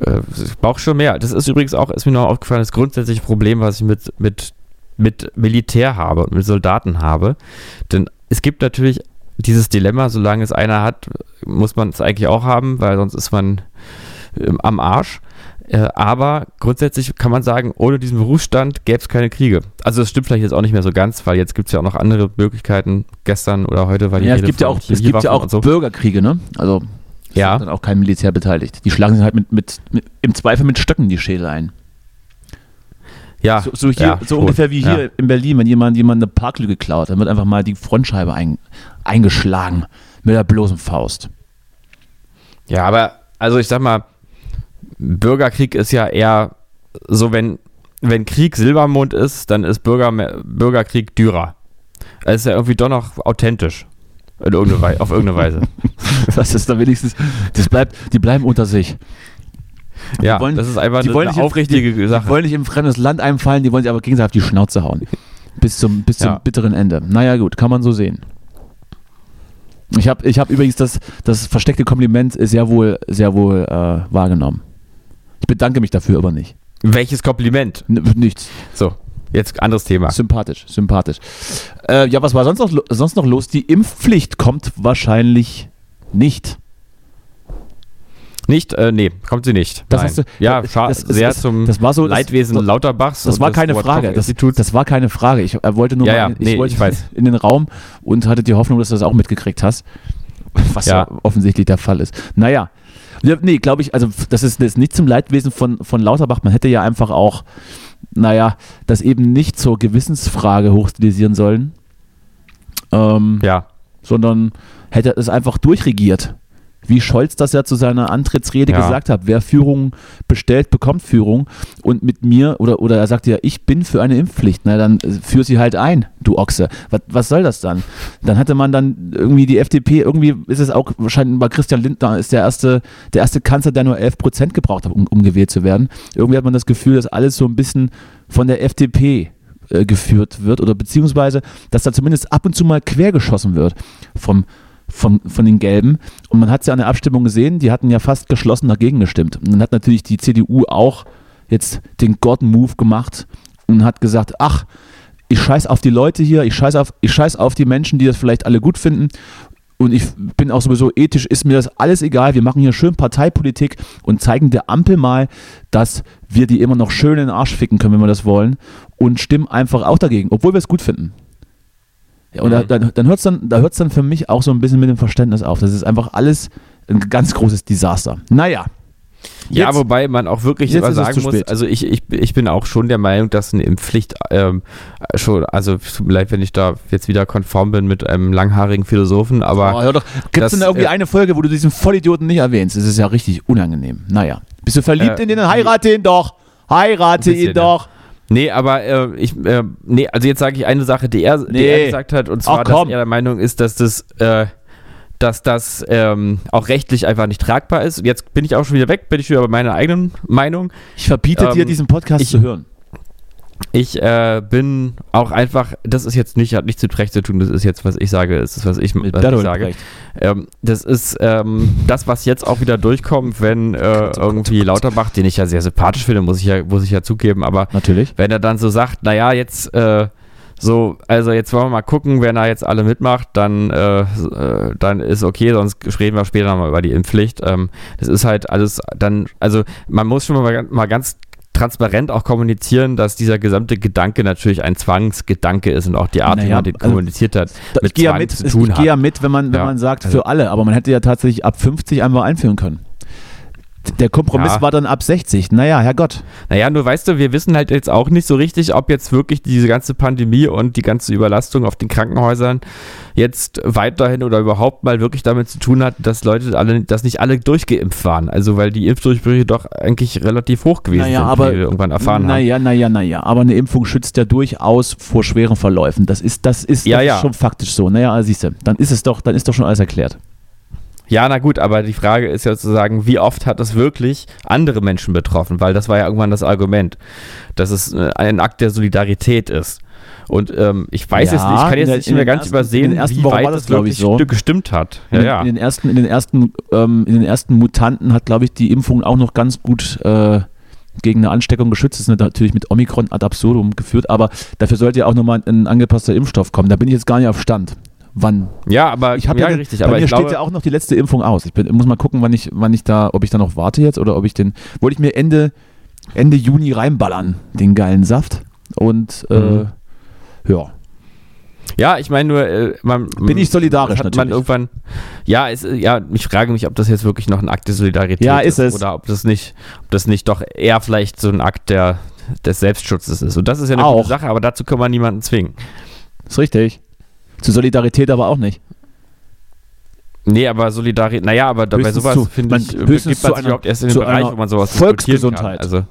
äh, ich brauche schon mehr. Das ist übrigens auch, ist mir noch aufgefallen, das grundsätzliche Problem, was ich mit, mit, mit Militär habe und mit Soldaten habe. Denn es gibt natürlich dieses Dilemma, solange es einer hat, muss man es eigentlich auch haben, weil sonst ist man ähm, am Arsch. Äh, aber grundsätzlich kann man sagen, ohne diesen Berufsstand gäbe es keine Kriege. Also das stimmt vielleicht jetzt auch nicht mehr so ganz, weil jetzt gibt es ja auch noch andere Möglichkeiten. Gestern oder heute die Ja, es gibt ja auch, es gibt ja auch so. Bürgerkriege, ne? Also es Ja. dann auch kein Militär beteiligt. Die schlagen sich halt mit, mit, mit im Zweifel mit Stöcken die Schädel ein. Ja, So, so, hier, ja, so ungefähr wie hier Ja. in Berlin, wenn jemand, jemand eine Parklücke klaut, dann wird einfach mal die Frontscheibe ein, eingeschlagen mit der bloßen Faust. Ja, aber also ich sag mal, Bürgerkrieg ist ja eher so, wenn, wenn Krieg Silbermond ist, dann ist Bürger, Bürgerkrieg Dürer. Es ist ja irgendwie doch noch authentisch. In irgendeine auf irgendeine Weise. Das ist da wenigstens, das bleibt, die bleiben unter sich. Ja, wollen- das ist einfach die eine, wollen eine nicht in- aufrichtige Die Sache. wollen nicht in ein fremdes Land einfallen, die wollen sich aber gegenseitig auf die Schnauze hauen. Bis zum, bis zum Ja. bitteren Ende. Naja, gut, kann man so sehen. Ich habe ich hab übrigens das, das versteckte Kompliment sehr wohl, sehr wohl äh, wahrgenommen. Ich bedanke mich dafür aber nicht. Welches Kompliment? N nichts. So, jetzt anderes Thema. Sympathisch, sympathisch. Äh, ja, was war sonst noch, sonst noch los? Die Impfpflicht kommt wahrscheinlich nicht. Nicht, äh, nee, kommt sie nicht. Das hast du- ja, das- sehr das- zum das war so- Leidwesen das- Lauterbachs. Das war keine Frage. Das, das war keine Frage. Ich äh, wollte nur Ja, mal, ja, ich, nee, wollte ich weiß. in den Raum und hatte die Hoffnung, dass du das auch mitgekriegt hast. Was ja, Ja. offensichtlich der Fall ist. Naja. Ja, nee, glaube ich, also das ist, das ist nicht zum Leidwesen von, von Lauterbach. Man hätte ja einfach auch, naja, das eben nicht zur Gewissensfrage hochstilisieren sollen, ähm, Ja, sondern hätte es einfach durchregiert. Wie Scholz das ja zu seiner Antrittsrede Ja. gesagt hat, wer Führung bestellt, bekommt Führung. Und mit mir, oder, oder er sagt ja, ich bin für eine Impfpflicht, na dann äh, führ sie halt ein, du Ochse. Was, was soll das dann? Dann hatte man dann irgendwie die FDP, irgendwie ist es auch, wahrscheinlich bei Christian Lindner ist der erste, der erste Kanzler, der nur 11 Prozent gebraucht hat, um, um gewählt zu werden. Irgendwie hat man das Gefühl, dass alles so ein bisschen von der FDP äh, geführt wird oder beziehungsweise, dass da zumindest ab und zu mal quergeschossen wird vom, von, von den Gelben. Und man hat es ja an der Abstimmung gesehen, die hatten ja fast geschlossen dagegen gestimmt. Und dann hat natürlich die CDU auch jetzt den God-Move gemacht und hat gesagt, ach, ich scheiß auf die Leute hier, ich scheiß auf, ich scheiß auf die Menschen, die das vielleicht alle gut finden. Und ich bin auch sowieso ethisch, ist mir das alles egal. Wir machen hier schön Parteipolitik und zeigen der Ampel mal, dass wir die immer noch schön in den Arsch ficken können, wenn wir das wollen. Und stimmen einfach auch dagegen, obwohl wir es gut finden. Ja, und da, Mhm. dann, dann hört es dann, da hört's dann für mich auch so ein bisschen mit dem Verständnis auf. Das ist einfach alles ein ganz großes Desaster. Naja. Ja, Jetzt- wobei man auch wirklich immer sagen muss, also ich, ich, ich bin auch schon der Meinung, dass eine Impfpflicht ähm, schon, also es tut mir leid, wenn ich da jetzt wieder konform bin mit einem langhaarigen Philosophen, aber Oh, hör doch. Gibt es denn da irgendwie äh, eine Folge, wo du diesen Vollidioten nicht erwähnst? Das ist ja richtig unangenehm. Naja. Bist du verliebt Äh, in den? Heirate ihn doch! Heirate ihn doch! Nee, aber äh, ich, äh, nee, also jetzt sage ich eine Sache, die er, die Nee. er gesagt hat, und zwar, Ach, dass er der Meinung ist, dass das, äh, dass das ähm, auch rechtlich einfach nicht tragbar ist. Jetzt bin ich auch schon wieder weg, bin ich wieder bei meiner eigenen Meinung. Ich verbiete dir, Ähm, diesen Podcast ich- zu hören. Ich äh, bin auch einfach, das ist jetzt nicht, hat nichts mit Recht zu tun, das ist jetzt, was ich sage, das ist, was ich, was ich sage. Brecht. Ähm, das ist ähm, das, was jetzt auch wieder durchkommt, wenn äh, irgendwie Lauterbach, den ich ja sehr sympathisch finde, muss ich ja, muss ich ja zugeben, aber Natürlich. wenn er dann so sagt, naja, jetzt äh, so, also jetzt wollen wir mal gucken, wenn er jetzt alle mitmacht, dann, äh, äh, dann ist okay, sonst reden wir später nochmal über die Impfpflicht. Ähm, das ist halt alles dann, also man muss schon mal, mal ganz transparent auch kommunizieren, dass dieser gesamte Gedanke natürlich ein Zwangsgedanke ist und auch die Art, wie Naja, man den also, kommuniziert hat, mit ich gehe Zwang mit, zu ich tun gehe hat. ja mit, wenn man, wenn Ja, man sagt, also- für alle, aber man hätte ja tatsächlich ab 50 einfach einführen können. Der Kompromiss Ja. war dann ab 60. Naja, Herrgott. Naja, nur weißt du, wir wissen halt jetzt auch nicht so richtig, ob jetzt wirklich diese ganze Pandemie und die ganze Überlastung auf den Krankenhäusern jetzt weiterhin oder überhaupt mal wirklich damit zu tun hat, dass Leute alle, dass nicht alle durchgeimpft waren. Also weil die Impfdurchbrüche doch eigentlich relativ hoch gewesen Naja, sind, aber- wie wir irgendwann erfahren haben. Naja, naja, naja. Aber eine Impfung schützt ja durchaus vor schweren Verläufen. Das ist, das ist, Ja, das ja. ist schon faktisch so. Naja, siehst du, dann ist es doch, dann ist doch schon alles erklärt. Ja, na gut, aber die Frage ist ja zu sagen, wie oft hat es wirklich andere Menschen betroffen? Weil das war ja irgendwann das Argument, dass es äh, ein Akt der Solidarität ist. Und ähm, ich weiß Ja, jetzt nicht, ich kann in jetzt der- nicht in mehr ganz ersten- übersehen, in wie Wochen weit das, das glaub wirklich ich, so. gestimmt hat. In, Ja, den- ja. in den ersten, in den ersten, ähm, in den ersten Mutanten hat, glaube ich, die Impfung auch noch ganz gut äh, gegen eine Ansteckung geschützt. Das ist natürlich mit Omikron ad absurdum geführt, aber dafür sollte ja auch nochmal ein angepasster Impfstoff kommen. Da bin ich jetzt gar nicht auf Stand. Wann? Ja, aber Ich habe ja, ja, richtig, bei aber mir ich steht ja auch noch die letzte Impfung aus. Ich bin, muss mal gucken, wann ich, wann ich da, ob ich da noch warte jetzt oder ob ich den, wollte ich mir Ende, Ende Juni reinballern, den geilen Saft. Und äh, Mhm. ja, ja, ich meine nur, äh, man Bin ich solidarisch hat man natürlich. irgendwann, ja, es, ja, ich frage mich, ob das jetzt wirklich noch ein Akt der Solidarität Ja, ist es. oder ob das nicht, ob das nicht doch eher vielleicht so ein Akt der des Selbstschutzes ist. Und das ist ja eine Auch. gute Sache, aber dazu kann man niemanden zwingen. ist richtig. Zur Solidarität aber auch nicht. Nee, aber Solidarität, naja, aber da bei Höchstens sowas zu- finde man- ich, höchstens begibt man zu sich einer- überhaupt erst in den zu Bereich, wo man sowas Volksgesundheit. kann. Also,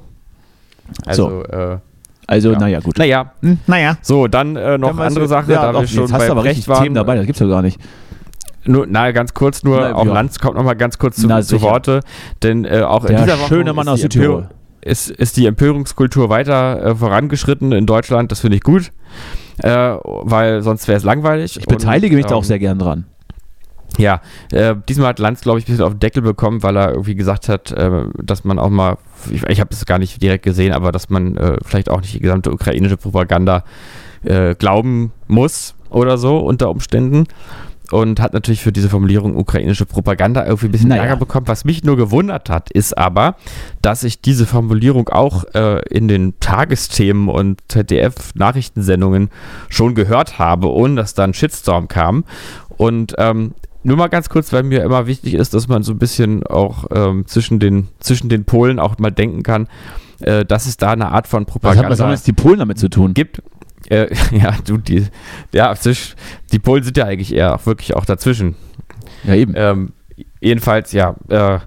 also äh, Also, Ja. naja, gut. naja, Hm, naja. so, dann äh, noch man andere so- Sache, ja, da wir schon jetzt hast bei du aber Brecht richtig waren. Themen dabei, das gibt's ja gar nicht. Nur, na, ganz kurz nur, Na, auch ja. Lanz kommt noch mal ganz kurz zu, Na, zu. Worte, denn äh, auch in Der dieser Woche schöne Mann ist aus die Südtirol. Ist, ist die Empörungskultur weiter äh, vorangeschritten in Deutschland, das finde ich gut, äh, weil sonst wäre es langweilig. Ich beteilige mich da auch ähm, sehr gern dran. Ja, äh, diesmal hat Lanz, glaube ich, ein bisschen auf den Deckel bekommen, weil er irgendwie gesagt hat, äh, dass man auch mal, ich, ich habe das gar nicht direkt gesehen, aber dass man äh, vielleicht auch nicht die gesamte ukrainische Propaganda äh, glauben muss oder so unter Umständen. Und hat natürlich für diese Formulierung ukrainische Propaganda irgendwie ein bisschen Naja. Ärger bekommen. Was mich nur gewundert hat, ist aber, dass ich diese Formulierung auch äh, in den Tagesthemen und ZDF-Nachrichtensendungen schon gehört habe, ohne dass da ein Shitstorm kam. Und ähm, nur mal ganz kurz, weil mir immer wichtig ist, dass man so ein bisschen auch ähm, zwischen, den, zwischen den Polen auch mal denken kann, äh, dass es da eine Art von Was, hat, Propaganda was haben jetzt die Polen damit zu tun? gibt. Äh, ja, du, die, ja, die Polen sind ja eigentlich eher auch wirklich auch dazwischen. Ja, eben. Ähm, jedenfalls, ja, äh,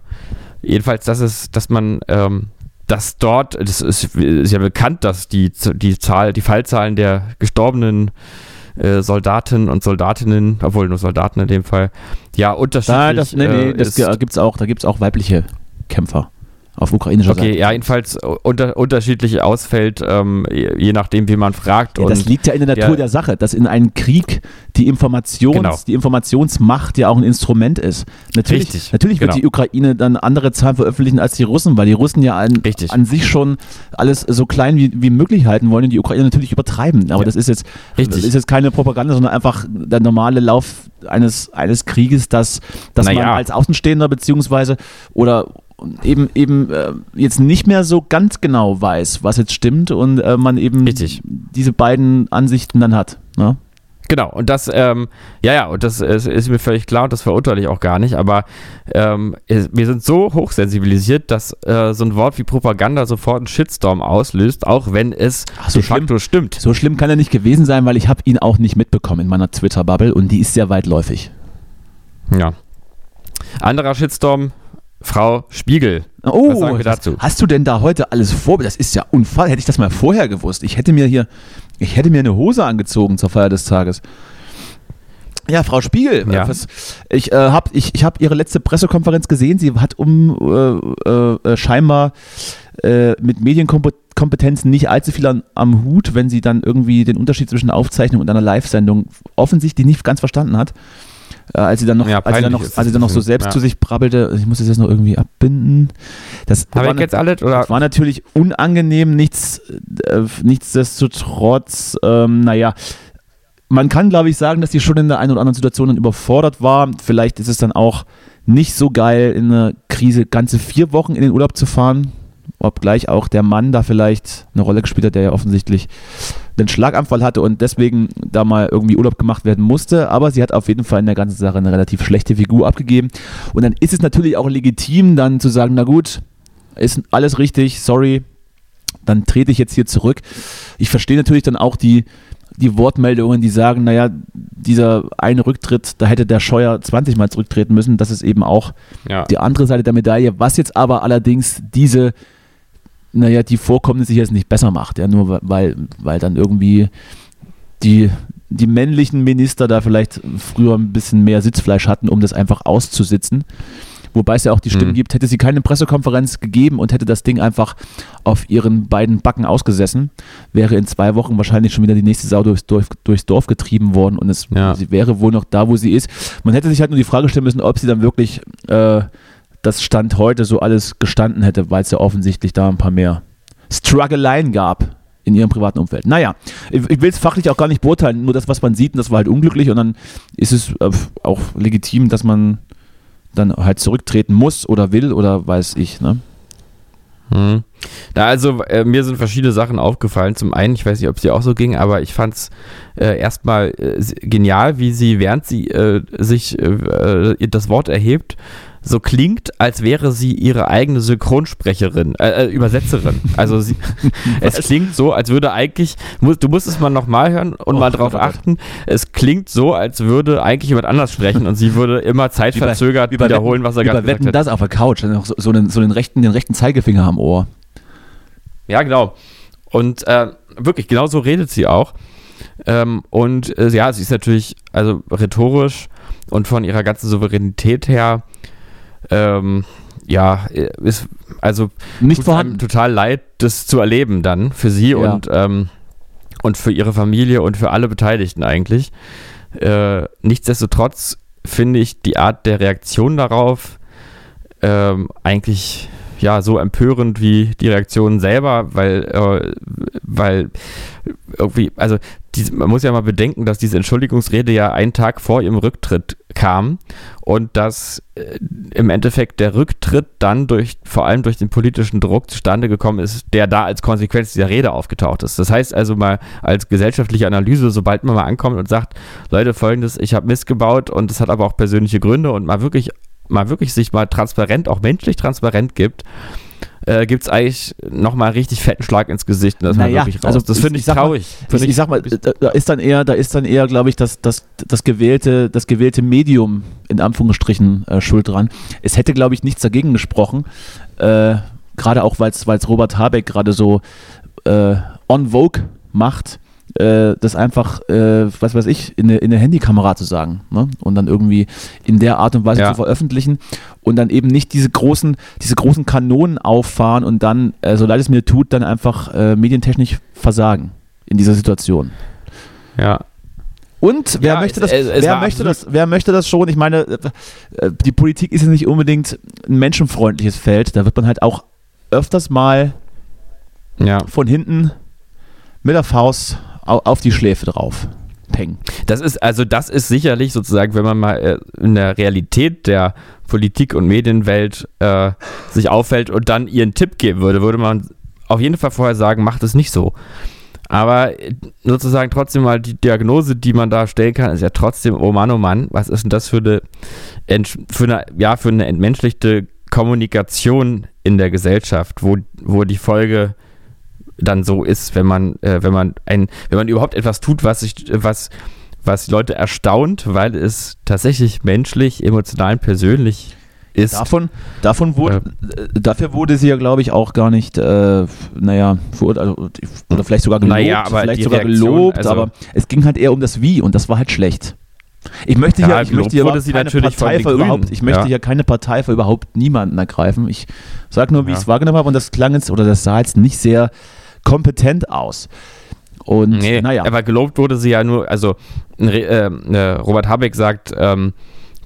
jedenfalls, dass es, dass man, ähm, dass dort, das ist, ist ja bekannt, dass die, die Zahl, die Fallzahlen der gestorbenen äh, Soldaten und Soldatinnen, obwohl nur Soldaten in dem Fall, ja, unterschiedlich Da, das, nee, nee, äh, das gibt's auch, da gibt es auch weibliche Kämpfer auf ukrainischer Okay, Seite. ja, jedenfalls unter, unterschiedlich ausfällt, ähm, je, nachdem, wie man fragt. Ja, und das liegt ja in der Natur der- der Sache, dass in einem Krieg die Informations, Genau. die Informationsmacht ja auch ein Instrument ist. Natürlich, Richtig, natürlich wird genau. die Ukraine dann andere Zahlen veröffentlichen als die Russen, weil die Russen ja an, an sich schon alles so klein wie, wie möglich halten wollen und die Ukraine natürlich übertreiben. Aber Ja. das ist jetzt, Richtig. das ist jetzt keine Propaganda, sondern einfach der normale Lauf eines, eines Krieges, dass, dass Naja. man als Außenstehender beziehungsweise oder eben eben äh, jetzt nicht mehr so ganz genau weiß, was jetzt stimmt und äh, man eben Richtig. diese beiden Ansichten dann hat. Ne? Genau, und das, ähm, ja, ja, und das ist, ist mir völlig klar und das verurteile ich auch gar nicht, aber ähm, wir sind so hochsensibilisiert, dass äh, so ein Wort wie Propaganda sofort einen Shitstorm auslöst, auch wenn es Ach, so de facto stimmt. So schlimm kann er nicht gewesen sein, weil ich habe ihn auch nicht mitbekommen in meiner Twitter-Bubble und die ist sehr weitläufig. Ja. Anderer Shitstorm Frau Spiegel. Oh, Was sagen wir dazu? Hast du denn da heute alles vor? Das ist ja unfall. Hätte ich das mal vorher gewusst. Ich hätte mir hier, ich hätte mir eine Hose angezogen zur Feier des Tages. Ja, Frau Spiegel, ja. Was, ich äh, habe ich, ich hab ihre letzte Pressekonferenz gesehen. Sie hat um äh, äh, scheinbar äh, mit Medienkompetenzen nicht allzu viel an, am Hut, wenn sie dann irgendwie den Unterschied zwischen Aufzeichnung und einer Live-Sendung offensichtlich nicht ganz verstanden hat. Äh, als sie dann noch, ja, als sie dann noch, als sie dann noch so selbst ja. zu sich brabbelte, ich muss das jetzt noch irgendwie abbinden. Das, war, ich jetzt alles, oder? das war natürlich unangenehm, nichts, äh, nichtsdestotrotz, ähm, naja, man kann, glaube ich, sagen, dass sie schon in der einen oder anderen Situation dann überfordert war. Vielleicht ist es dann auch nicht so geil, in einer Krise ganze vier Wochen in den Urlaub zu fahren. Obgleich auch der Mann da vielleicht eine Rolle gespielt hat, der ja offensichtlich einen Schlaganfall hatte und deswegen da mal irgendwie Urlaub gemacht werden musste. Aber sie hat auf jeden Fall in der ganzen Sache eine relativ schlechte Figur abgegeben. Und dann ist es natürlich auch legitim, dann zu sagen, na gut, ist alles richtig, sorry, dann trete ich jetzt hier zurück. Ich verstehe natürlich dann auch die, die Wortmeldungen, die sagen, naja, dieser eine Rücktritt, da hätte der Scheuer 20 Mal zurücktreten müssen. Das ist eben auch ja. die andere Seite der Medaille. Was jetzt aber allerdings diese, naja, die Vorkommnisse jetzt nicht besser macht, ja, nur weil, weil dann irgendwie die, die männlichen Minister da vielleicht früher ein bisschen mehr Sitzfleisch hatten, um das einfach auszusitzen wobei es ja auch die Stimmen mhm. gibt, hätte sie keine Pressekonferenz gegeben und hätte das Ding einfach auf ihren beiden Backen ausgesessen, wäre in zwei Wochen wahrscheinlich schon wieder die nächste Sau durchs, durch, durchs Dorf getrieben worden und es, ja. sie wäre wohl noch da, wo sie ist. Man hätte sich halt nur die Frage stellen müssen, ob sie dann wirklich äh, das Stand heute so alles gestanden hätte, weil es ja offensichtlich da ein paar mehr Struggleien gab in ihrem privaten Umfeld. Naja, ich, will es fachlich auch gar nicht beurteilen, nur das, was man sieht, und das war halt unglücklich und dann ist es äh, auch legitim, dass man dann halt zurücktreten muss oder will oder weiß ich, ne? Hm. Da also, äh, mir sind verschiedene Sachen aufgefallen. Zum einen, ich weiß nicht, ob es dir auch so ging, aber ich fand es äh, erstmal äh, genial, wie sie, während sie äh, sich das Wort erhebt, so klingt, als wäre sie ihre eigene Synchronsprecherin, äh, äh Übersetzerin. Also sie, es klingt so, als würde eigentlich, du musst es mal nochmal hören und oh, mal drauf achten, es klingt so, als würde eigentlich jemand anders sprechen und sie würde immer zeitverzögert über, wiederholen, was er gerade gesagt hat. das auf der Couch, dann noch so, so, den, so den, rechten, den rechten Zeigefinger am Ohr. Ja, genau. Und äh, wirklich, genau so redet sie auch. Ähm, und äh, ja, sie ist natürlich, also rhetorisch und von ihrer ganzen Souveränität her ähm, ja, ist also nicht vorhanden. total leid, das zu erleben dann für sie ja. und, ähm, und für ihre Familie und für alle Beteiligten eigentlich. Äh, nichtsdestotrotz finde ich die Art der Reaktion darauf ähm, eigentlich ja so empörend wie die Reaktion selber, weil, äh, weil irgendwie, also die, man muss ja mal bedenken, dass diese Entschuldigungsrede ja einen Tag vor ihrem Rücktritt kam und dass äh, im Endeffekt der Rücktritt dann durch vor allem durch den politischen Druck zustande gekommen ist, der da als Konsequenz dieser Rede aufgetaucht ist. Das heißt also mal als gesellschaftliche Analyse, sobald man mal ankommt und sagt, Leute, folgendes, ich habe Mist gebaut und es hat aber auch persönliche Gründe und mal wirklich mal wirklich sich mal transparent, auch menschlich transparent gibt, äh, gibt es eigentlich nochmal richtig fetten Schlag ins Gesicht. Und das naja, wirklich raus. Also das finde ich, ich traurig. Mal, ich, ich, sag mal, da ist dann eher, da ist dann eher, glaube ich, das, das, das, gewählte, das gewählte Medium in Anführungsstrichen äh, schuld dran. Es hätte, glaube ich, nichts dagegen gesprochen. Äh, gerade auch, weil es Robert Habeck gerade so äh, on Vogue macht äh, das einfach, äh, was weiß ich, in eine, in eine Handykamera zu sagen ne? und dann irgendwie in der Art und Weise ja. zu veröffentlichen und dann eben nicht diese großen, diese großen Kanonen auffahren und dann, äh, so leid es mir tut, dann einfach äh, medientechnisch versagen in dieser Situation. Ja, und wer, ja, möchte, das, es, es wer, möchte das, wer möchte das schon? Ich meine, äh, die Politik ist ja nicht unbedingt ein menschenfreundliches Feld. Da wird man halt auch öfters mal ja. von hinten mit der Faust auf die Schläfe drauf. Peng. Das ist, also das ist sicherlich sozusagen, wenn man mal äh, in der Realität der Politik- und Medienwelt äh, sich auffällt und dann ihren Tipp geben würde, würde man auf jeden Fall vorher sagen, macht es nicht so. Aber äh, sozusagen trotzdem mal die Diagnose, die man da stellen kann, ist ja trotzdem, oh Mann, oh Mann, was ist denn das für eine, für eine, ja, für eine entmenschlichte Kommunikation in der Gesellschaft, wo, wo die Folge dann so ist, wenn man, äh, wenn man ein, wenn man überhaupt etwas tut, was sich, was, was Leute erstaunt, weil es tatsächlich menschlich, emotional, persönlich ist. Davon, davon wurde, äh, dafür wurde sie ja, glaube ich, auch gar nicht, äh, naja, verurteilt, also, oder vielleicht sogar gelobt, Naja, aber vielleicht sogar Reaktion, gelobt, also- aber es ging halt eher um das Wie und das war halt schlecht. Ich möchte Ja, hier, ich möchte hier wurde überhaupt sie keine natürlich von Partei den für Grünen, überhaupt, ich möchte ja. hier keine Partei für überhaupt niemanden ergreifen. Ich sage nur, wie Ja. ich es wahrgenommen habe und das klang jetzt, oder das sah jetzt nicht sehr kompetent aus. Und Nee, naja. aber gelobt wurde sie ja nur, also äh, äh, Robert Habeck sagt, ähm,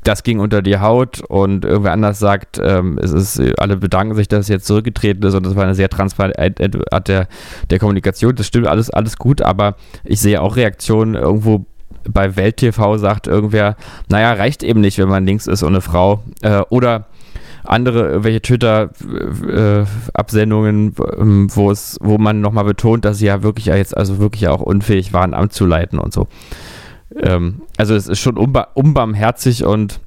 das ging unter die Haut und irgendwer anders sagt, ähm, es ist, alle bedanken sich, dass es jetzt zurückgetreten ist und das war eine sehr transparente Art der, der Kommunikation. Das stimmt alles, alles gut, aber ich sehe auch Reaktionen irgendwo bei Welt TV sagt irgendwer, naja, reicht eben nicht, wenn man links ist und eine Frau. Äh, oder andere irgendwelche Twitter-Absendungen, wo es, wo man nochmal betont, dass sie ja wirklich jetzt also wirklich auch unfähig waren, Amt zu leiten und so. Ähm, also es ist schon unba unbarmherzig und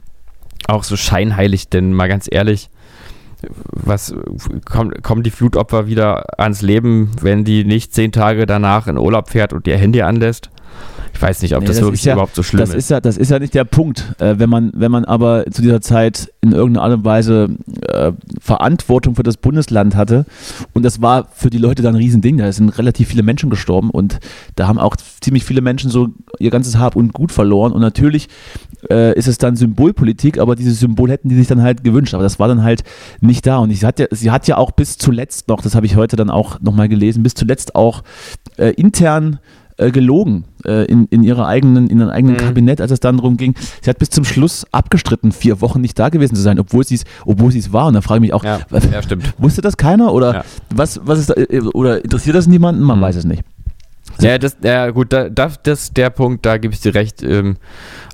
auch so scheinheilig, denn mal ganz ehrlich, was kommen, kommen die Flutopfer wieder ans Leben, wenn die nicht zehn Tage danach in Urlaub fährt und ihr Handy anlässt? Ich weiß nicht, ob Nee, das, das wirklich ja- überhaupt so schlimm das ist. ist ja, das ist ja nicht der Punkt. Äh, wenn man, wenn man aber zu dieser Zeit in irgendeiner Art und Weise äh, Verantwortung für das Bundesland hatte und das war für die Leute dann ein Riesending. Da sind relativ viele Menschen gestorben und da haben auch ziemlich viele Menschen so ihr ganzes Hab und Gut verloren und natürlich äh, ist es dann Symbolpolitik, aber dieses Symbol hätten die sich dann halt gewünscht, aber das war dann halt nicht da und sie hat ja, sie hat ja auch bis zuletzt noch, das habe ich heute dann auch nochmal gelesen, bis zuletzt auch äh, intern äh, gelogen äh, in, in ihrer eigenen, in ihrem eigenen Mhm. Kabinett, als es dann darum ging. Sie hat bis zum Schluss abgestritten, vier Wochen nicht da gewesen zu sein, obwohl sie es, obwohl es war. Und da frage ich mich auch, Ja, was- ja, wusste das keiner oder Ja. was, was ist da, äh, oder interessiert das niemanden? Man Mhm. weiß es nicht. Ja, das, ja gut, da, das, das der Punkt, da gebe ich dir recht. Ähm,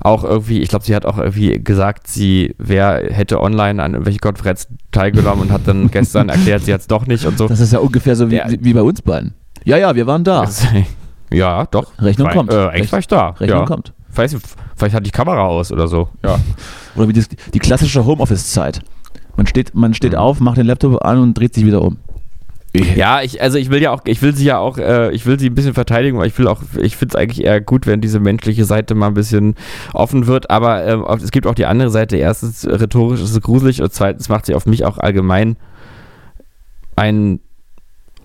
auch irgendwie, ich glaube, sie hat auch irgendwie gesagt, sie wer hätte online an irgendwelche Konferenzen teilgenommen und hat dann gestern erklärt, sie hat es doch nicht und so. Das ist ja ungefähr so wie, Der- wie bei uns beiden. Ja, ja, wir waren da. Ja, doch. Rechnung Weil, kommt. Äh, eigentlich war ich da. Rechnung ja. kommt. Weiß nicht, vielleicht hat die Kamera aus oder so. Ja. Oder wie das, die klassische Homeoffice-Zeit. Man steht, man steht Mhm. auf, macht den Laptop an und dreht sich wieder um. Ja, ich, also ich will ja auch, ich will sie ja auch, äh, ich will sie ein bisschen verteidigen, weil ich will auch, ich finde es eigentlich eher gut, wenn diese menschliche Seite mal ein bisschen offen wird, aber auch- es gibt auch die andere Seite. Erstens, rhetorisch ist es gruselig und zweitens macht sie auf mich auch allgemein einen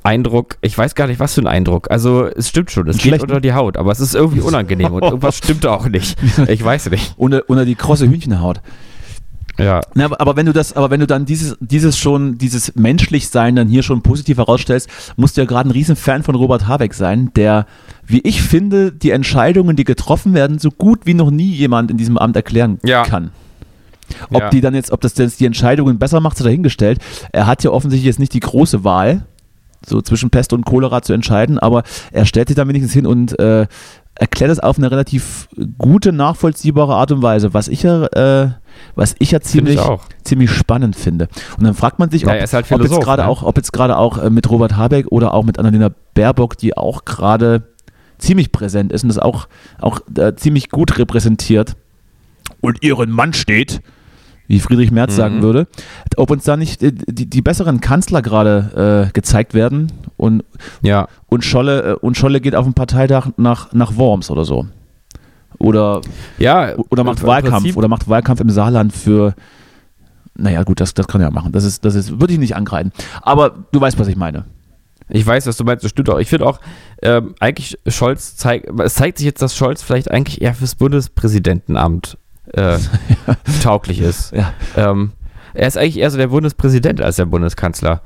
Eindruck, ich weiß gar nicht, was für ein Eindruck. Also es stimmt schon, es geht Schlechten. unter die Haut, aber es ist irgendwie unangenehm und irgendwas stimmt auch nicht. Ich weiß nicht. Unter, unter die krosse Hühnchenhaut. Ja. Na, aber- aber wenn du das, aber wenn du dann dieses, dieses schon, dieses Menschlichsein dann hier schon positiv herausstellst, musst du ja gerade ein Riesenfan von Robert Habeck sein, der, wie ich finde, die Entscheidungen, die getroffen werden, so gut wie noch nie jemand in diesem Amt erklären Ja. kann. Ob Ja. die dann jetzt, ob das jetzt die Entscheidungen besser macht, sei dahingestellt. Er hat ja offensichtlich jetzt nicht die große Wahl, so zwischen Pest und Cholera zu entscheiden, aber er stellt sich da wenigstens hin und äh, erklärt es auf eine relativ gute, nachvollziehbare Art und Weise, was ich ja, äh, was ich ja Finde ich ziemlich, ziemlich spannend finde. Und dann fragt man sich, Ja, ob, ist halt ob jetzt gerade ne? auch, ob jetzt gerade auch äh, mit Robert Habeck oder auch mit Annalena Baerbock, die auch gerade ziemlich präsent ist und das auch, auch äh, ziemlich gut repräsentiert und ihren Mann steht, wie Friedrich Merz Mhm. sagen würde, ob uns da nicht äh, die, die besseren Kanzler gerade äh, gezeigt werden und, Ja. und, Scholle, äh, und Scholle geht auf den Parteitag nach, nach Worms oder so. Oder, Ja. oder macht Wahlkampf Prinzip- oder macht Wahlkampf im Saarland für naja gut, das, das kann er ja machen. Das ist, das ist, würde ich nicht angreifen. Aber du weißt, was ich meine. Ich weiß, was du meinst, das stimmt auch. Ich finde auch, ähm, eigentlich Scholz zeigt, es zeigt sich jetzt, dass Scholz vielleicht eigentlich eher fürs Bundespräsidentenamt äh, tauglich ist. Ja. Ähm, er ist eigentlich eher so der Bundespräsident als der Bundeskanzler.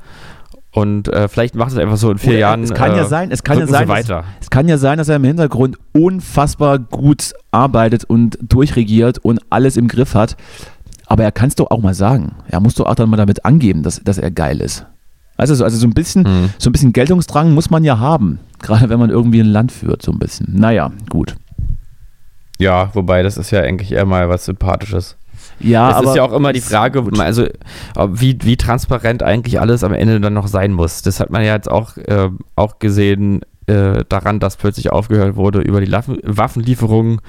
Und äh, vielleicht macht es einfach so in vier Oder Jahren. Es kann äh, ja sein, es kann ja sein, dass, es kann ja sein, dass er im Hintergrund unfassbar gut arbeitet und durchregiert und alles im Griff hat. Aber er kann es doch auch mal sagen. Er muss doch auch dann mal damit angeben, dass, dass er geil ist. Weißt du, so- also so ein bisschen, Hm. so ein bisschen Geltungsdrang muss man ja haben. Gerade wenn man irgendwie ein Land führt, so ein bisschen. Naja, gut. Ja, wobei das ist ja eigentlich eher mal was Sympathisches. Ja, es aber ist ja auch immer die Frage, also wie, wie transparent eigentlich alles am Ende dann noch sein muss. Das hat man ja jetzt auch, äh, auch gesehen äh, daran, dass plötzlich aufgehört wurde, über die Waffenlieferungen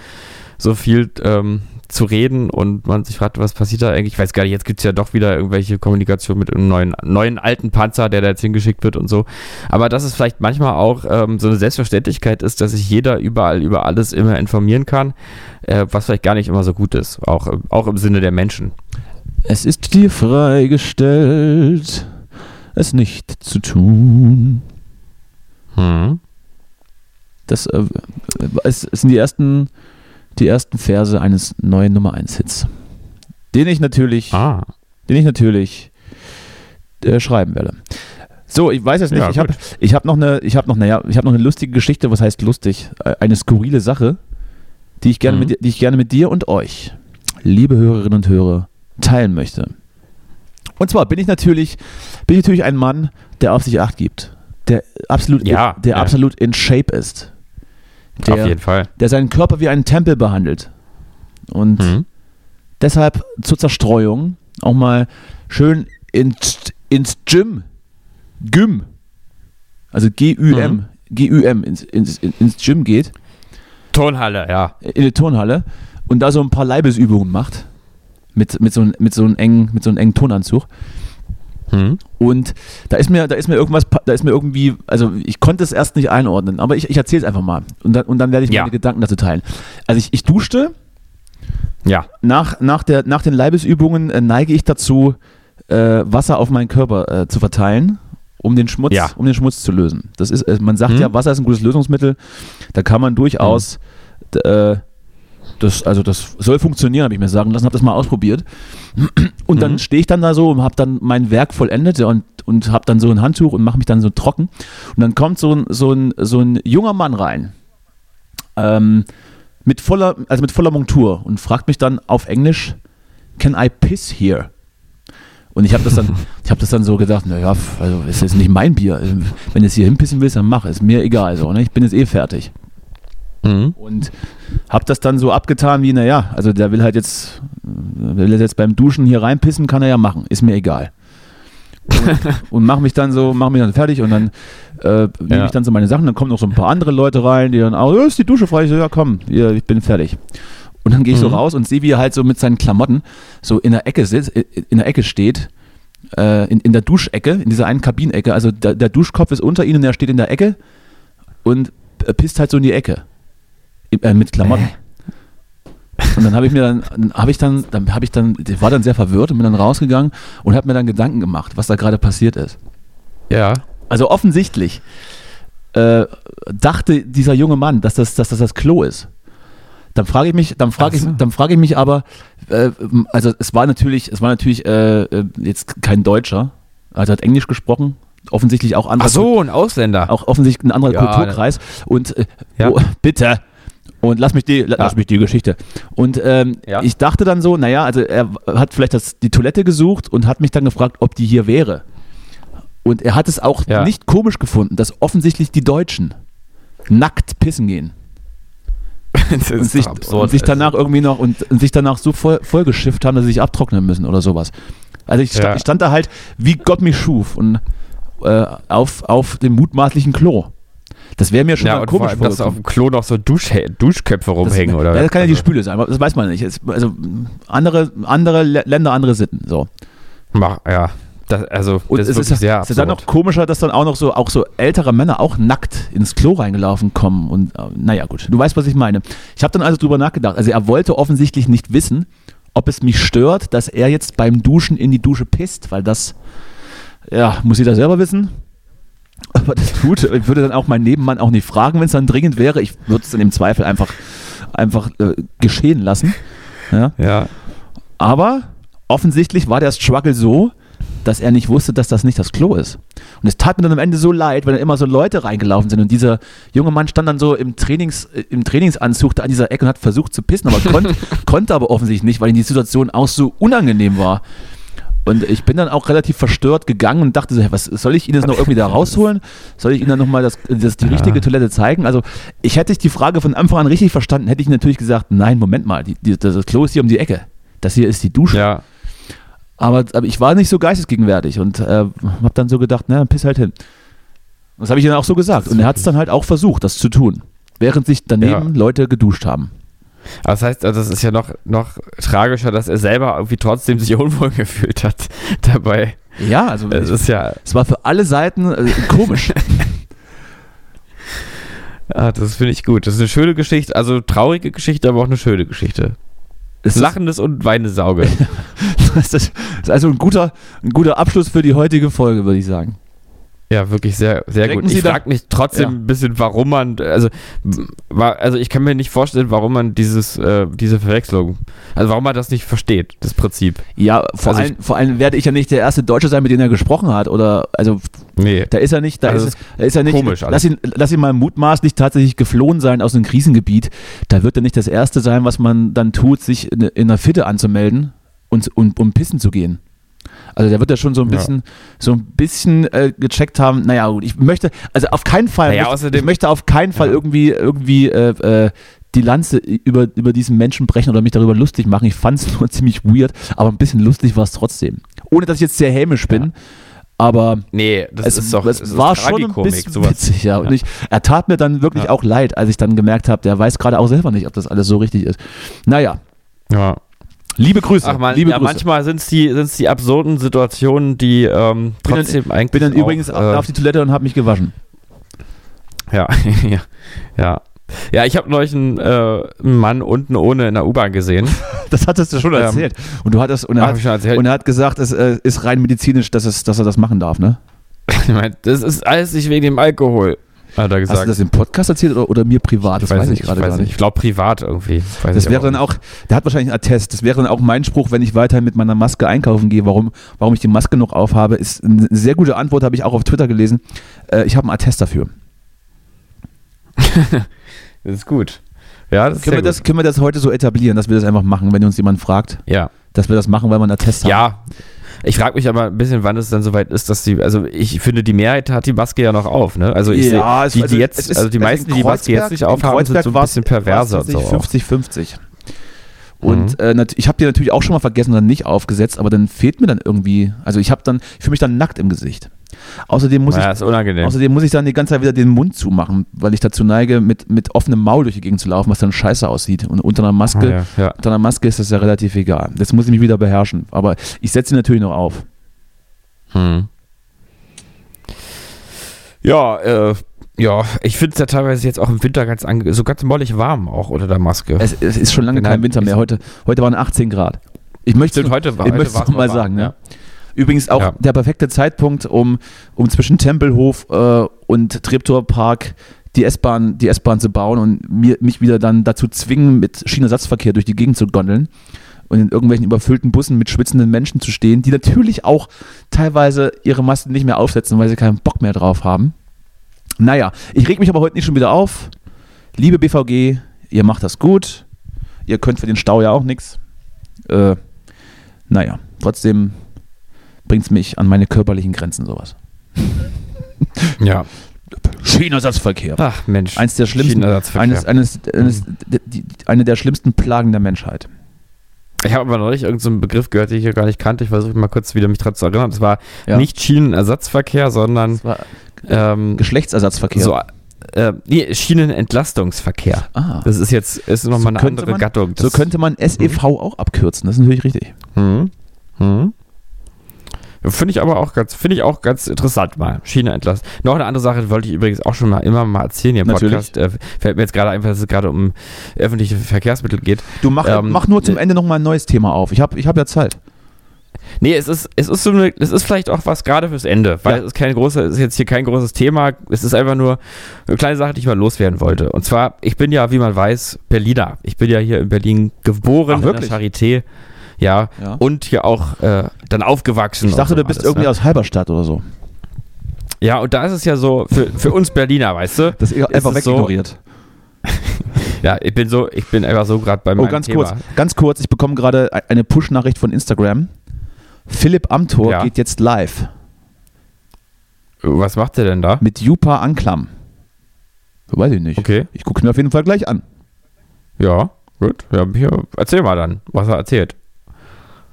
so viel ähm, zu reden und man sich fragt, was passiert da eigentlich? Ich weiß gar nicht, jetzt gibt es ja doch wieder irgendwelche Kommunikation mit einem neuen, neuen alten Panzer, der da jetzt hingeschickt wird und so. Aber dass es vielleicht manchmal auch ähm, so eine Selbstverständlichkeit ist, dass sich jeder überall über alles immer informieren kann, äh, was vielleicht gar nicht immer so gut ist, auch, auch im Sinne der Menschen. Es ist dir freigestellt, es nicht zu tun. Hm. Das äh, es, es sind die ersten, die ersten Verse eines neuen Nummer 1 Hits, den ich natürlich, Ah. den ich natürlich äh, schreiben werde. So, ich weiß jetzt nicht, Ja, ich habe ich hab noch eine, ich habe noch, naja, ich habe noch eine lustige Geschichte, was heißt lustig? Äh, Eine skurrile Sache, die ich gerne, Mhm. mit, dir- die ich gerne mit dir und euch, liebe Hörerinnen und Hörer, teilen möchte. Und zwar bin ich natürlich, bin ich natürlich ein Mann, der auf sich Acht gibt, der absolut, Ja, der ja. absolut in Shape ist, Auf der, jeden Fall. der seinen Körper wie einen Tempel behandelt und Hm. deshalb zur Zerstreuung auch mal schön ins, ins Gym, Gym, also G-U-M, Mhm. G-U-M, ins, ins, ins Gym geht, Tonhalle, ja. in die Turnhalle und da so ein paar Leibesübungen macht mit, mit, so, einem- mit, so einem engen, mit so einem engen Tonanzug. Hm. Und da ist mir, da ist mir irgendwas, da ist mir irgendwie, also ich konnte es erst nicht einordnen, aber ich, ich erzähle es einfach mal und dann, und dann werde ich Ja. meine Gedanken dazu teilen. Also ich, ich duschte, Ja. nach, nach, der, nach den Leibesübungen äh, neige ich dazu, äh, Wasser auf meinen Körper äh, zu verteilen, um den Schmutz, Ja. um den Schmutz zu lösen. Das ist, äh, man sagt Hm. ja, Wasser ist ein gutes Lösungsmittel. Da kann man durchaus, äh, das, also das soll funktionieren, habe ich mir sagen lassen, habe das mal ausprobiert. Und dann Mhm. stehe ich dann da so und habe dann mein Werk vollendet und, und habe dann so ein Handtuch und mache mich dann so trocken. Und dann kommt so ein, so ein, so ein junger Mann rein. Ähm, mit voller, also mit voller Montur und fragt mich dann auf Englisch, can I piss here? Und ich habe das dann, ich habe das dann so gedacht, naja, also ist jetzt nicht mein Bier. Wenn du es hier hinpissen willst, dann mach, ist mir egal so, ne? Ich bin jetzt eh fertig. Mhm. Und habe das dann so abgetan wie, naja, also der will halt jetzt, der will jetzt beim Duschen hier reinpissen, kann er ja machen, ist mir egal. Und, und mach mich dann so, mach mich dann fertig und dann äh, nehme Ja. ich dann so meine Sachen, dann kommen noch so ein paar andere Leute rein, die dann auch, "Ja, ist die Dusche frei? Ich so, ja komm, hier, ich bin fertig. Und dann gehe ich so Mhm. raus und sehe, wie er halt so mit seinen Klamotten so in der Ecke sitzt, in der Ecke steht, äh, in, in der Duschecke, in dieser einen Kabinenecke. Also der, der Duschkopf ist unter ihnen, er steht in der Ecke und äh, pisst halt so in die Ecke. Äh, mit Klamotten. Und dann habe ich mir dann, habe ich dann, dann habe ich dann, war dann sehr verwirrt und bin dann rausgegangen und habe mir dann Gedanken gemacht, was da gerade passiert ist. Ja. Also offensichtlich äh, dachte dieser junge Mann, dass das, dass das das Klo ist. Dann frage ich mich, dann frage ich, dann frage ich mich aber, äh, also es war natürlich, es war natürlich äh, äh, jetzt kein Deutscher, also hat Englisch gesprochen, offensichtlich auch andere Ach so, ein Ausländer. auch offensichtlich ein anderer Ja, Kulturkreis. Und äh, Ja. oh, bitte. Und lass mich die, la- lass Ja. mich die Geschichte. Und ähm, Ja. ich dachte dann so, naja, also er hat vielleicht das, die Toilette gesucht und hat mich dann gefragt, ob die hier wäre. Und er hat es auch Ja. nicht komisch gefunden, dass offensichtlich die Deutschen nackt pissen gehen und sich, absurd. und sich danach irgendwie noch und, und sich danach so voll, vollgeschifft haben, dass sie sich abtrocknen müssen oder sowas. Also ich, sta Ja. ich stand da halt, wie Gott mich schuf und äh, auf, auf dem mutmaßlichen Klo. Das wäre mir schon ja, vor komisch allem, dass da auf dem Klo noch so Dusch Duschköpfe rumhängen, das, oder? Ja, das kann ja die Also, Spüle sein, aber das weiß man nicht. Es, also andere, andere Lä- Länder, andere Sitten. So. Mach, ja. Das, also, Und das es ist ist, sehr es ist dann noch komischer, dass dann auch noch so, auch so ältere Männer auch nackt ins Klo reingelaufen kommen. Und äh, naja, gut, du weißt, was ich meine. Ich habe dann also drüber nachgedacht. Also er wollte offensichtlich nicht wissen, ob es mich stört, dass er jetzt beim Duschen in die Dusche pisst, weil das, ja, muss jeder selber wissen. Aber das tut, ich würde dann auch meinen Nebenmann auch nicht fragen, wenn es dann dringend wäre. Ich würde es dann im Zweifel einfach, einfach äh, geschehen lassen. Ja. Ja. Aber offensichtlich war der Struggle so, dass er nicht wusste, dass das nicht das Klo ist. Und es tat mir dann am Ende so leid, weil dann immer so Leute reingelaufen sind und dieser junge Mann stand dann so im, Trainings, äh, im Trainingsanzug da an dieser Ecke und hat versucht zu pissen, aber kon konnte aber offensichtlich nicht, weil ihm die Situation auch so unangenehm war. Und ich bin dann auch relativ verstört gegangen und dachte so, was soll ich Ihnen jetzt noch irgendwie da rausholen? Soll ich Ihnen dann nochmal das, das, die Ja. richtige Toilette zeigen? Also ich hätte ich die Frage von Anfang an richtig verstanden, hätte ich natürlich gesagt, nein, Moment mal, die, die, das Klo ist hier um die Ecke. Das hier ist die Dusche. Ja. Aber, aber ich war nicht so geistesgegenwärtig und äh, habe dann so gedacht, na, piss halt hin. Das habe ich dann auch so gesagt. Und er hat es dann halt auch versucht, das zu tun. Während sich daneben Ja. Leute geduscht haben. Aber das heißt, also das ist ja noch, noch tragischer, dass er selber irgendwie trotzdem sich unwohl gefühlt hat dabei. Ja, also Es ist ja, es war für alle Seiten äh, komisch. ah, das finde ich gut. Das ist eine schöne Geschichte, also traurige Geschichte, aber auch eine schöne Geschichte. Das- Lachendes und weinendes Auge. Das ist also ein guter, ein guter Abschluss für die heutige Folge, würde ich sagen. Ja, wirklich sehr, sehr Denken gut. Sie Ich frage mich trotzdem Ja. ein bisschen, warum man, also, also ich kann mir nicht vorstellen, warum man dieses, äh, diese Verwechslung, also warum man das nicht versteht, das Prinzip. Ja, vor, Also ich- allem, vor allem werde ich ja nicht der erste Deutsche sein, mit dem er gesprochen hat. Oder also Nee. da ist er nicht, da, Also ist, da ist er nicht. komisch alles. lass ihn, lass ihn mal mutmaßlich tatsächlich geflohen sein aus einem Krisengebiet. Da wird er nicht das Erste sein, was man dann tut, sich in, in einer Fitte anzumelden und, und um pissen zu gehen. Also der wird ja schon so ein Ja. bisschen, so ein bisschen äh, gecheckt haben. Naja, gut, ich möchte, also auf keinen Fall, Naja, außerdem- ich möchte auf keinen Fall Ja. irgendwie, irgendwie äh, äh, die Lanze über, über diesen Menschen brechen oder mich darüber lustig machen. Ich fand es nur ziemlich weird, aber ein bisschen lustig war es trotzdem. Ohne dass ich jetzt sehr hämisch bin, aber Nee, das es, ist doch, es ist war schon ein bisschen sowas. witzig. Ja. Und Ja. ich, er tat mir dann wirklich Ja. auch leid, als ich dann gemerkt habe, der weiß gerade auch selber nicht, ob das alles so richtig ist. Naja, Ja. Liebe Grüße. Ach man, liebe ja, Grüße. manchmal sind es die, sind's die absurden Situationen, die ähm, Bin dann- trotzdem eigentlich. bin dann auch, übrigens äh, auf die Toilette und habe mich gewaschen. Ja, ja, ja. Ja, ich habe neulich einen, äh, einen Mann unten ohne in der U-Bahn gesehen. Das hattest du schon Ähm, erzählt. Und du hattest und er, hat, erzählt. und er hat gesagt, es äh, ist rein medizinisch, dass, es, dass er das machen darf, ne? Ich mein, das ist alles nicht wegen dem Alkohol, hat er gesagt. Hast du das im Podcast erzählt oder, oder mir privat? Das weiß, ich gerade gar nicht. Ich glaube privat irgendwie. Weiß Das wäre dann auch, der hat wahrscheinlich einen Attest. Das wäre dann auch mein Spruch, wenn ich weiterhin mit meiner Maske einkaufen gehe, warum, warum ich die Maske noch aufhabe. Ist eine sehr gute Antwort, habe ich auch auf Twitter gelesen. Äh, ich habe einen Attest dafür. Das ist gut. Ja, das Können wir, das, können wir das heute so etablieren, dass wir das einfach machen, wenn uns jemand fragt, Ja. dass wir das machen, weil wir einen Attest haben? Ja. Ich frage mich aber ein bisschen, wann es dann soweit ist, dass die, also ich finde, die Mehrheit hat die Maske ja noch auf, ne? Also ich Ja, sehe, die, also die jetzt, ist- also die meisten, die die Maske jetzt nicht aufhaben, sind so ein bisschen perverser. war's So auch. tatsächlich 50-50. Und Mhm. äh, ich habe die natürlich auch schon mal vergessen und dann nicht aufgesetzt, aber dann fehlt mir dann irgendwie, also ich habe dann, ich fühle mich dann nackt im Gesicht. Außerdem muss ja, ich. Außerdem muss ich dann die ganze Zeit wieder den Mund zumachen, weil ich dazu neige, mit, mit offenem Maul durch die Gegend zu laufen, was dann scheiße aussieht. Und unter einer Maske, Ah, ja, ja. unter einer Maske ist das ja relativ egal. Jetzt muss ich mich wieder beherrschen. Aber ich setze sie natürlich noch auf. Hm. Ja, äh, ja, ich finde es ja teilweise jetzt auch im Winter ganz ange so ganz mollig warm auch unter der Maske. Es, es ist schon lange Bin kein halt- Winter mehr. Heute, heute waren 18 Grad. Ich möchte Stimmt, heute heute möchte es mal mal sagen. warm, Ne? Übrigens auch Ja. der perfekte Zeitpunkt, um, um zwischen Tempelhof äh, und Treptower Park die S-Bahn die S-Bahn zu bauen und mir, mich wieder dann dazu zwingen, mit Schienenersatzverkehr durch die Gegend zu gondeln und in irgendwelchen überfüllten Bussen mit schwitzenden Menschen zu stehen, die natürlich auch teilweise ihre Masken nicht mehr aufsetzen, weil sie keinen Bock mehr drauf haben. Naja, ich reg mich aber heute nicht schon wieder auf. Liebe BVG, ihr macht das gut. Ihr könnt für den Stau ja auch nichts. Äh, naja, trotzdem bringt es mich an meine körperlichen Grenzen sowas. Ja. Schienenersatzverkehr. Ach Mensch. Eins der schlimmsten, eines, eines, eines, die, eine der schlimmsten Plagen der Menschheit. Ich habe aber neulich irgendeinen so Begriff gehört, den ich hier gar nicht kannte. Ich versuche mal kurz wieder mich dran zu erinnern. Es war Ja. nicht Schienenersatzverkehr, sondern ähm, Geschlechtsersatzverkehr. so, äh, nee, Schienenentlastungsverkehr. ah, Das ist jetzt ist nochmal So eine andere man- Gattung. so Das- könnte man SEV auch abkürzen, das ist natürlich richtig. Hm. Hm. Finde ich aber auch ganz, finde ich auch ganz interessant mal. Schiene entlassen. Noch eine andere Sache wollte ich übrigens auch schon mal immer mal erzählen hier im. Podcast. Äh, fällt mir jetzt gerade ein, dass es gerade um öffentliche Verkehrsmittel geht. Du mach, Ähm, mach nur zum Ende nochmal ein neues Thema auf. Ich habe ich hab ja Zeit. Nee, es ist, es ist so eine, es ist vielleicht auch was gerade fürs Ende, weil Ja. es ist kein großer, ist jetzt hier kein großes Thema. Es ist einfach nur eine kleine Sache, die ich mal loswerden wollte. Und zwar, ich bin ja, wie man weiß, Berliner. Ich bin ja hier in Berlin geboren, Ach, wirklich? in der Charité. Ja, Ja. und hier auch äh, dann aufgewachsen. Ich dachte, so du bist alles, irgendwie ne? aus Halberstadt oder so. Ja, und da ist es ja so, für, für uns Berliner, weißt du? Das ist einfach es so- wegignoriert. Ja, ich bin so, ich bin einfach so gerade bei Oh, meinem ganz Thema. kurz, ganz kurz, ich bekomme gerade e- eine Push-Nachricht von Instagram. Philipp Amthor Ja. geht jetzt live Was macht der denn da? mit Jupa Anklam. Weiß ich nicht. Okay. Ich gucke mir auf jeden Fall gleich an. Ja, gut. Ja, hier, erzähl mal dann, was er erzählt.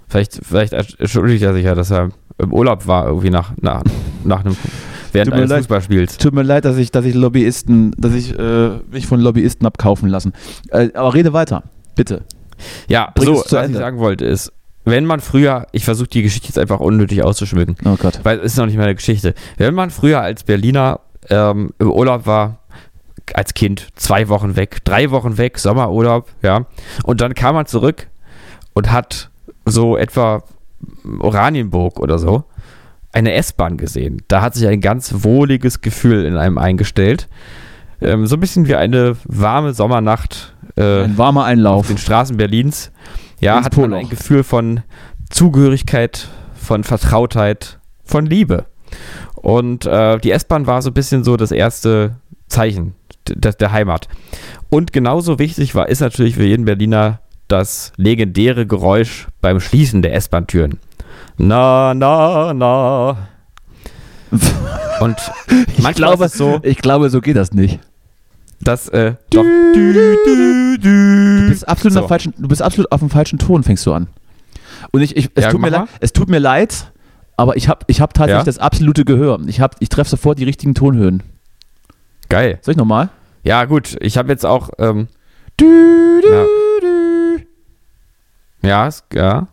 Vielleicht, vielleicht entschuldigt er sich ja, dass er im Urlaub war, irgendwie nach, nach, nach einem, während eines leid. Fußballspiels. Tut mir leid, dass ich, dass ich Lobbyisten, dass ich äh, mich von Lobbyisten hab kaufen lassen. Äh, aber rede weiter, bitte. Ja, Bring so, was Ende. ich sagen wollte ist, wenn man früher, ich versuche die Geschichte jetzt einfach unnötig auszuschmücken, Oh Gott. weil es ist noch nicht meine Geschichte. Wenn man früher als Berliner ähm, im Urlaub war, als Kind, zwei Wochen weg, drei Wochen weg, Sommerurlaub, ja, und dann kam man zurück, und hat so etwa Oranienburg oder so eine S-Bahn gesehen. Da hat sich ein ganz wohliges Gefühl in einem eingestellt. Ähm, so ein bisschen wie eine warme Sommernacht äh, Ein warmer auf Einlauf. den Straßen Berlins. Ja, Ins hat man Poloch. ein Gefühl von Zugehörigkeit, von Vertrautheit, von Liebe. Und äh, die S-Bahn war so ein bisschen so das erste Zeichen der, der Heimat. Und genauso wichtig war, ist natürlich für jeden Berliner das legendäre Geräusch beim Schließen der S-Bahn-Türen. Na, na, na. Und Ich glaube, so, ich glaube, so geht das nicht. dass äh, doch. Du bist absolut, So. auf falschen, du bist absolut auf dem falschen Ton, fängst du an. Und ich, ich, es, Ja, tut mir leid, es tut mir leid, aber ich habe ich hab tatsächlich Ja? das absolute Gehör. Ich, hab- ich treffe sofort die richtigen Tonhöhen. Geil. Soll ich nochmal? Ja, gut, ich habe jetzt auch, ähm, Du, du, Ja. Ja, es, ja,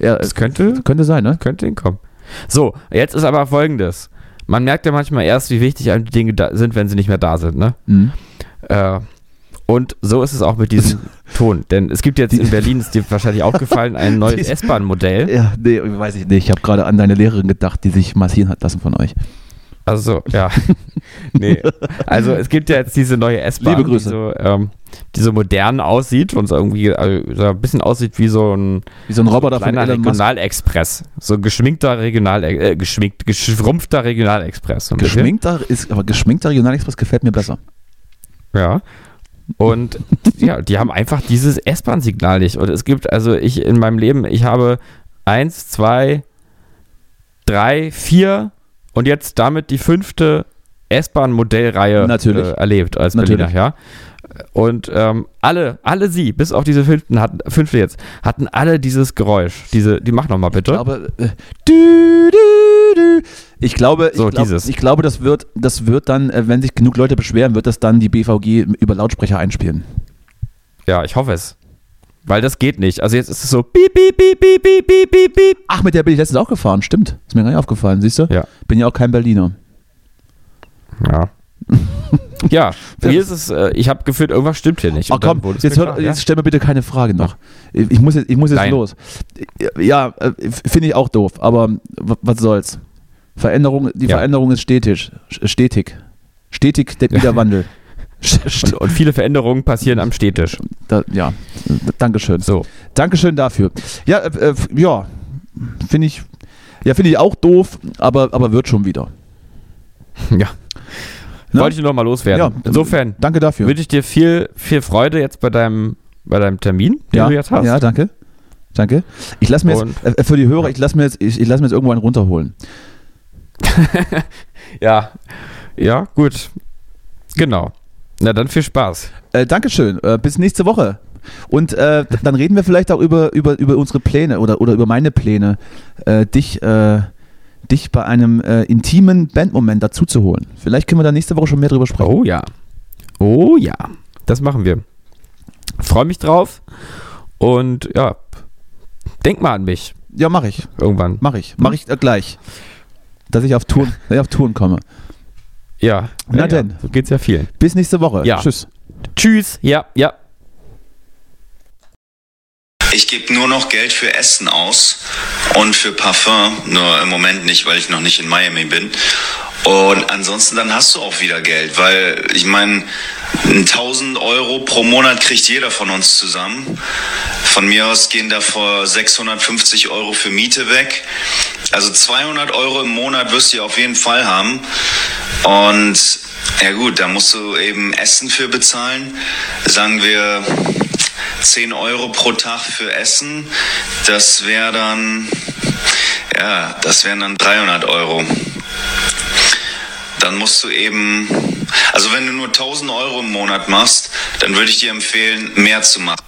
Ja, es es könnte, könnte sein, ne? könnte hinkommen. So, jetzt ist aber folgendes. Man merkt ja manchmal erst, wie wichtig einem die Dinge sind, wenn sie nicht mehr da sind, ne? Mhm. Äh, und so ist es auch mit diesem Ton. Denn es gibt jetzt in Berlin, ist dir wahrscheinlich aufgefallen, ein neues S-Bahn-Modell. Ja, nee, weiß ich nicht. Ich habe gerade an deine Lehrerin gedacht, die sich massieren hat lassen von euch. Also, ja. nee. Also, es gibt ja jetzt diese neue S-Bahn. Die, so, ähm, die so modern aussieht und so irgendwie äh, so ein bisschen aussieht wie so ein Wie so ein Roboter von kleiner Elon Musk. Regionalexpress. So ein geschminkter Regional, äh, geschminkt, geschrumpfter Regionalexpress. so ein. Geschminkter ist, aber geschminkter Regionalexpress gefällt mir besser. Ja. Und ja, die haben einfach dieses S-Bahn-Signal nicht. Und es gibt, also ich in meinem Leben, ich habe eins, zwei, drei, vier und jetzt damit die fünfte S-Bahn-Modellreihe. Äh, erlebt als Natürlich. Berliner, ja. Und ähm, alle, alle sie, bis auf diese fünften, hatten, fünfte jetzt, hatten alle dieses Geräusch. Diese, die mach nochmal bitte. Aber äh, du, du, du. ich glaube, So, ich, glaub, dieses. ich glaube, das wird, das wird dann, äh, wenn sich genug Leute beschweren, wird das dann die BVG über Lautsprecher einspielen. Ja, ich hoffe es. Weil das geht nicht. Also jetzt ist es so piep, piep, piep, piep, piep, piep, piep, piep. Ach, mit der bin ich letztens auch gefahren, stimmt. Ist mir gar nicht aufgefallen, siehst du? Ja. Bin ja auch kein Berliner. Ja. ja, mir ist es, äh, ich habe gefühlt, irgendwas stimmt hier nicht. Ach Und dann komm, wurde es jetzt, mir hör, klar, jetzt stell mir bitte keine Frage noch. Ich muss jetzt, ich muss jetzt Nein. los. Ja, äh, finde ich auch doof, aber was soll's. Veränderung, die Ja. Veränderung ist stetig. Stetig. Stetig der Ja. Wiederwandel. Und, und viele Veränderungen passieren am Städtisch. Da, ja, Dankeschön. So. Dankeschön dafür. Ja, äh, äh, ja, finde ich, ja, finde ich auch doof, aber, aber wird schon wieder. Ja. Ne? Wollte ich nur noch mal loswerden. Ja. Insofern Danke dafür. wünsche ich dir viel, viel Freude jetzt bei deinem, bei deinem Termin, den ja, du jetzt hast. ja, danke. Danke. Ich lasse mir Und- jetzt, äh, für die Hörer, ich lasse mir jetzt, ich, ich lasse mir jetzt irgendwo einen runterholen. ja. Ja, gut. Genau. Na dann viel Spaß. Äh, Dankeschön. Äh, bis nächste Woche. Und äh, dann reden wir vielleicht auch über, über, über unsere Pläne oder, oder über meine Pläne, äh, dich, äh, dich bei einem äh, intimen Bandmoment dazu zu holen. Vielleicht können wir da nächste Woche schon mehr drüber sprechen. Oh ja. Oh ja. Das machen wir. Freue mich drauf. Und ja, denk mal an mich Ja, mache ich. irgendwann. Mache ich. Mache ich gleich. Dass ich auf Touren, dass ich auf Touren komme. Ja. Na ja, denn. Ja. So geht's ja vielen. Bis nächste Woche. Ja. Tschüss. Tschüss. Ja, ja. Ich gebe nur noch Geld für Essen aus und für Parfum, nur im Moment nicht, weil ich noch nicht in Miami bin. Und ansonsten dann hast du auch wieder Geld, weil ich meine, 1000 Euro pro Monat kriegt jeder von uns zusammen. Von mir aus gehen davor 650 Euro für Miete weg. Also 200 Euro im Monat wirst du auf jeden Fall haben. Und ja gut, da musst du eben Essen für bezahlen. Sagen wir 10 Euro pro Tag für Essen. Das wäre dann, ja, das wären dann 300 Euro. Dann musst du eben, also wenn du nur 1000 Euro im Monat machst, dann würde ich dir empfehlen, mehr zu machen.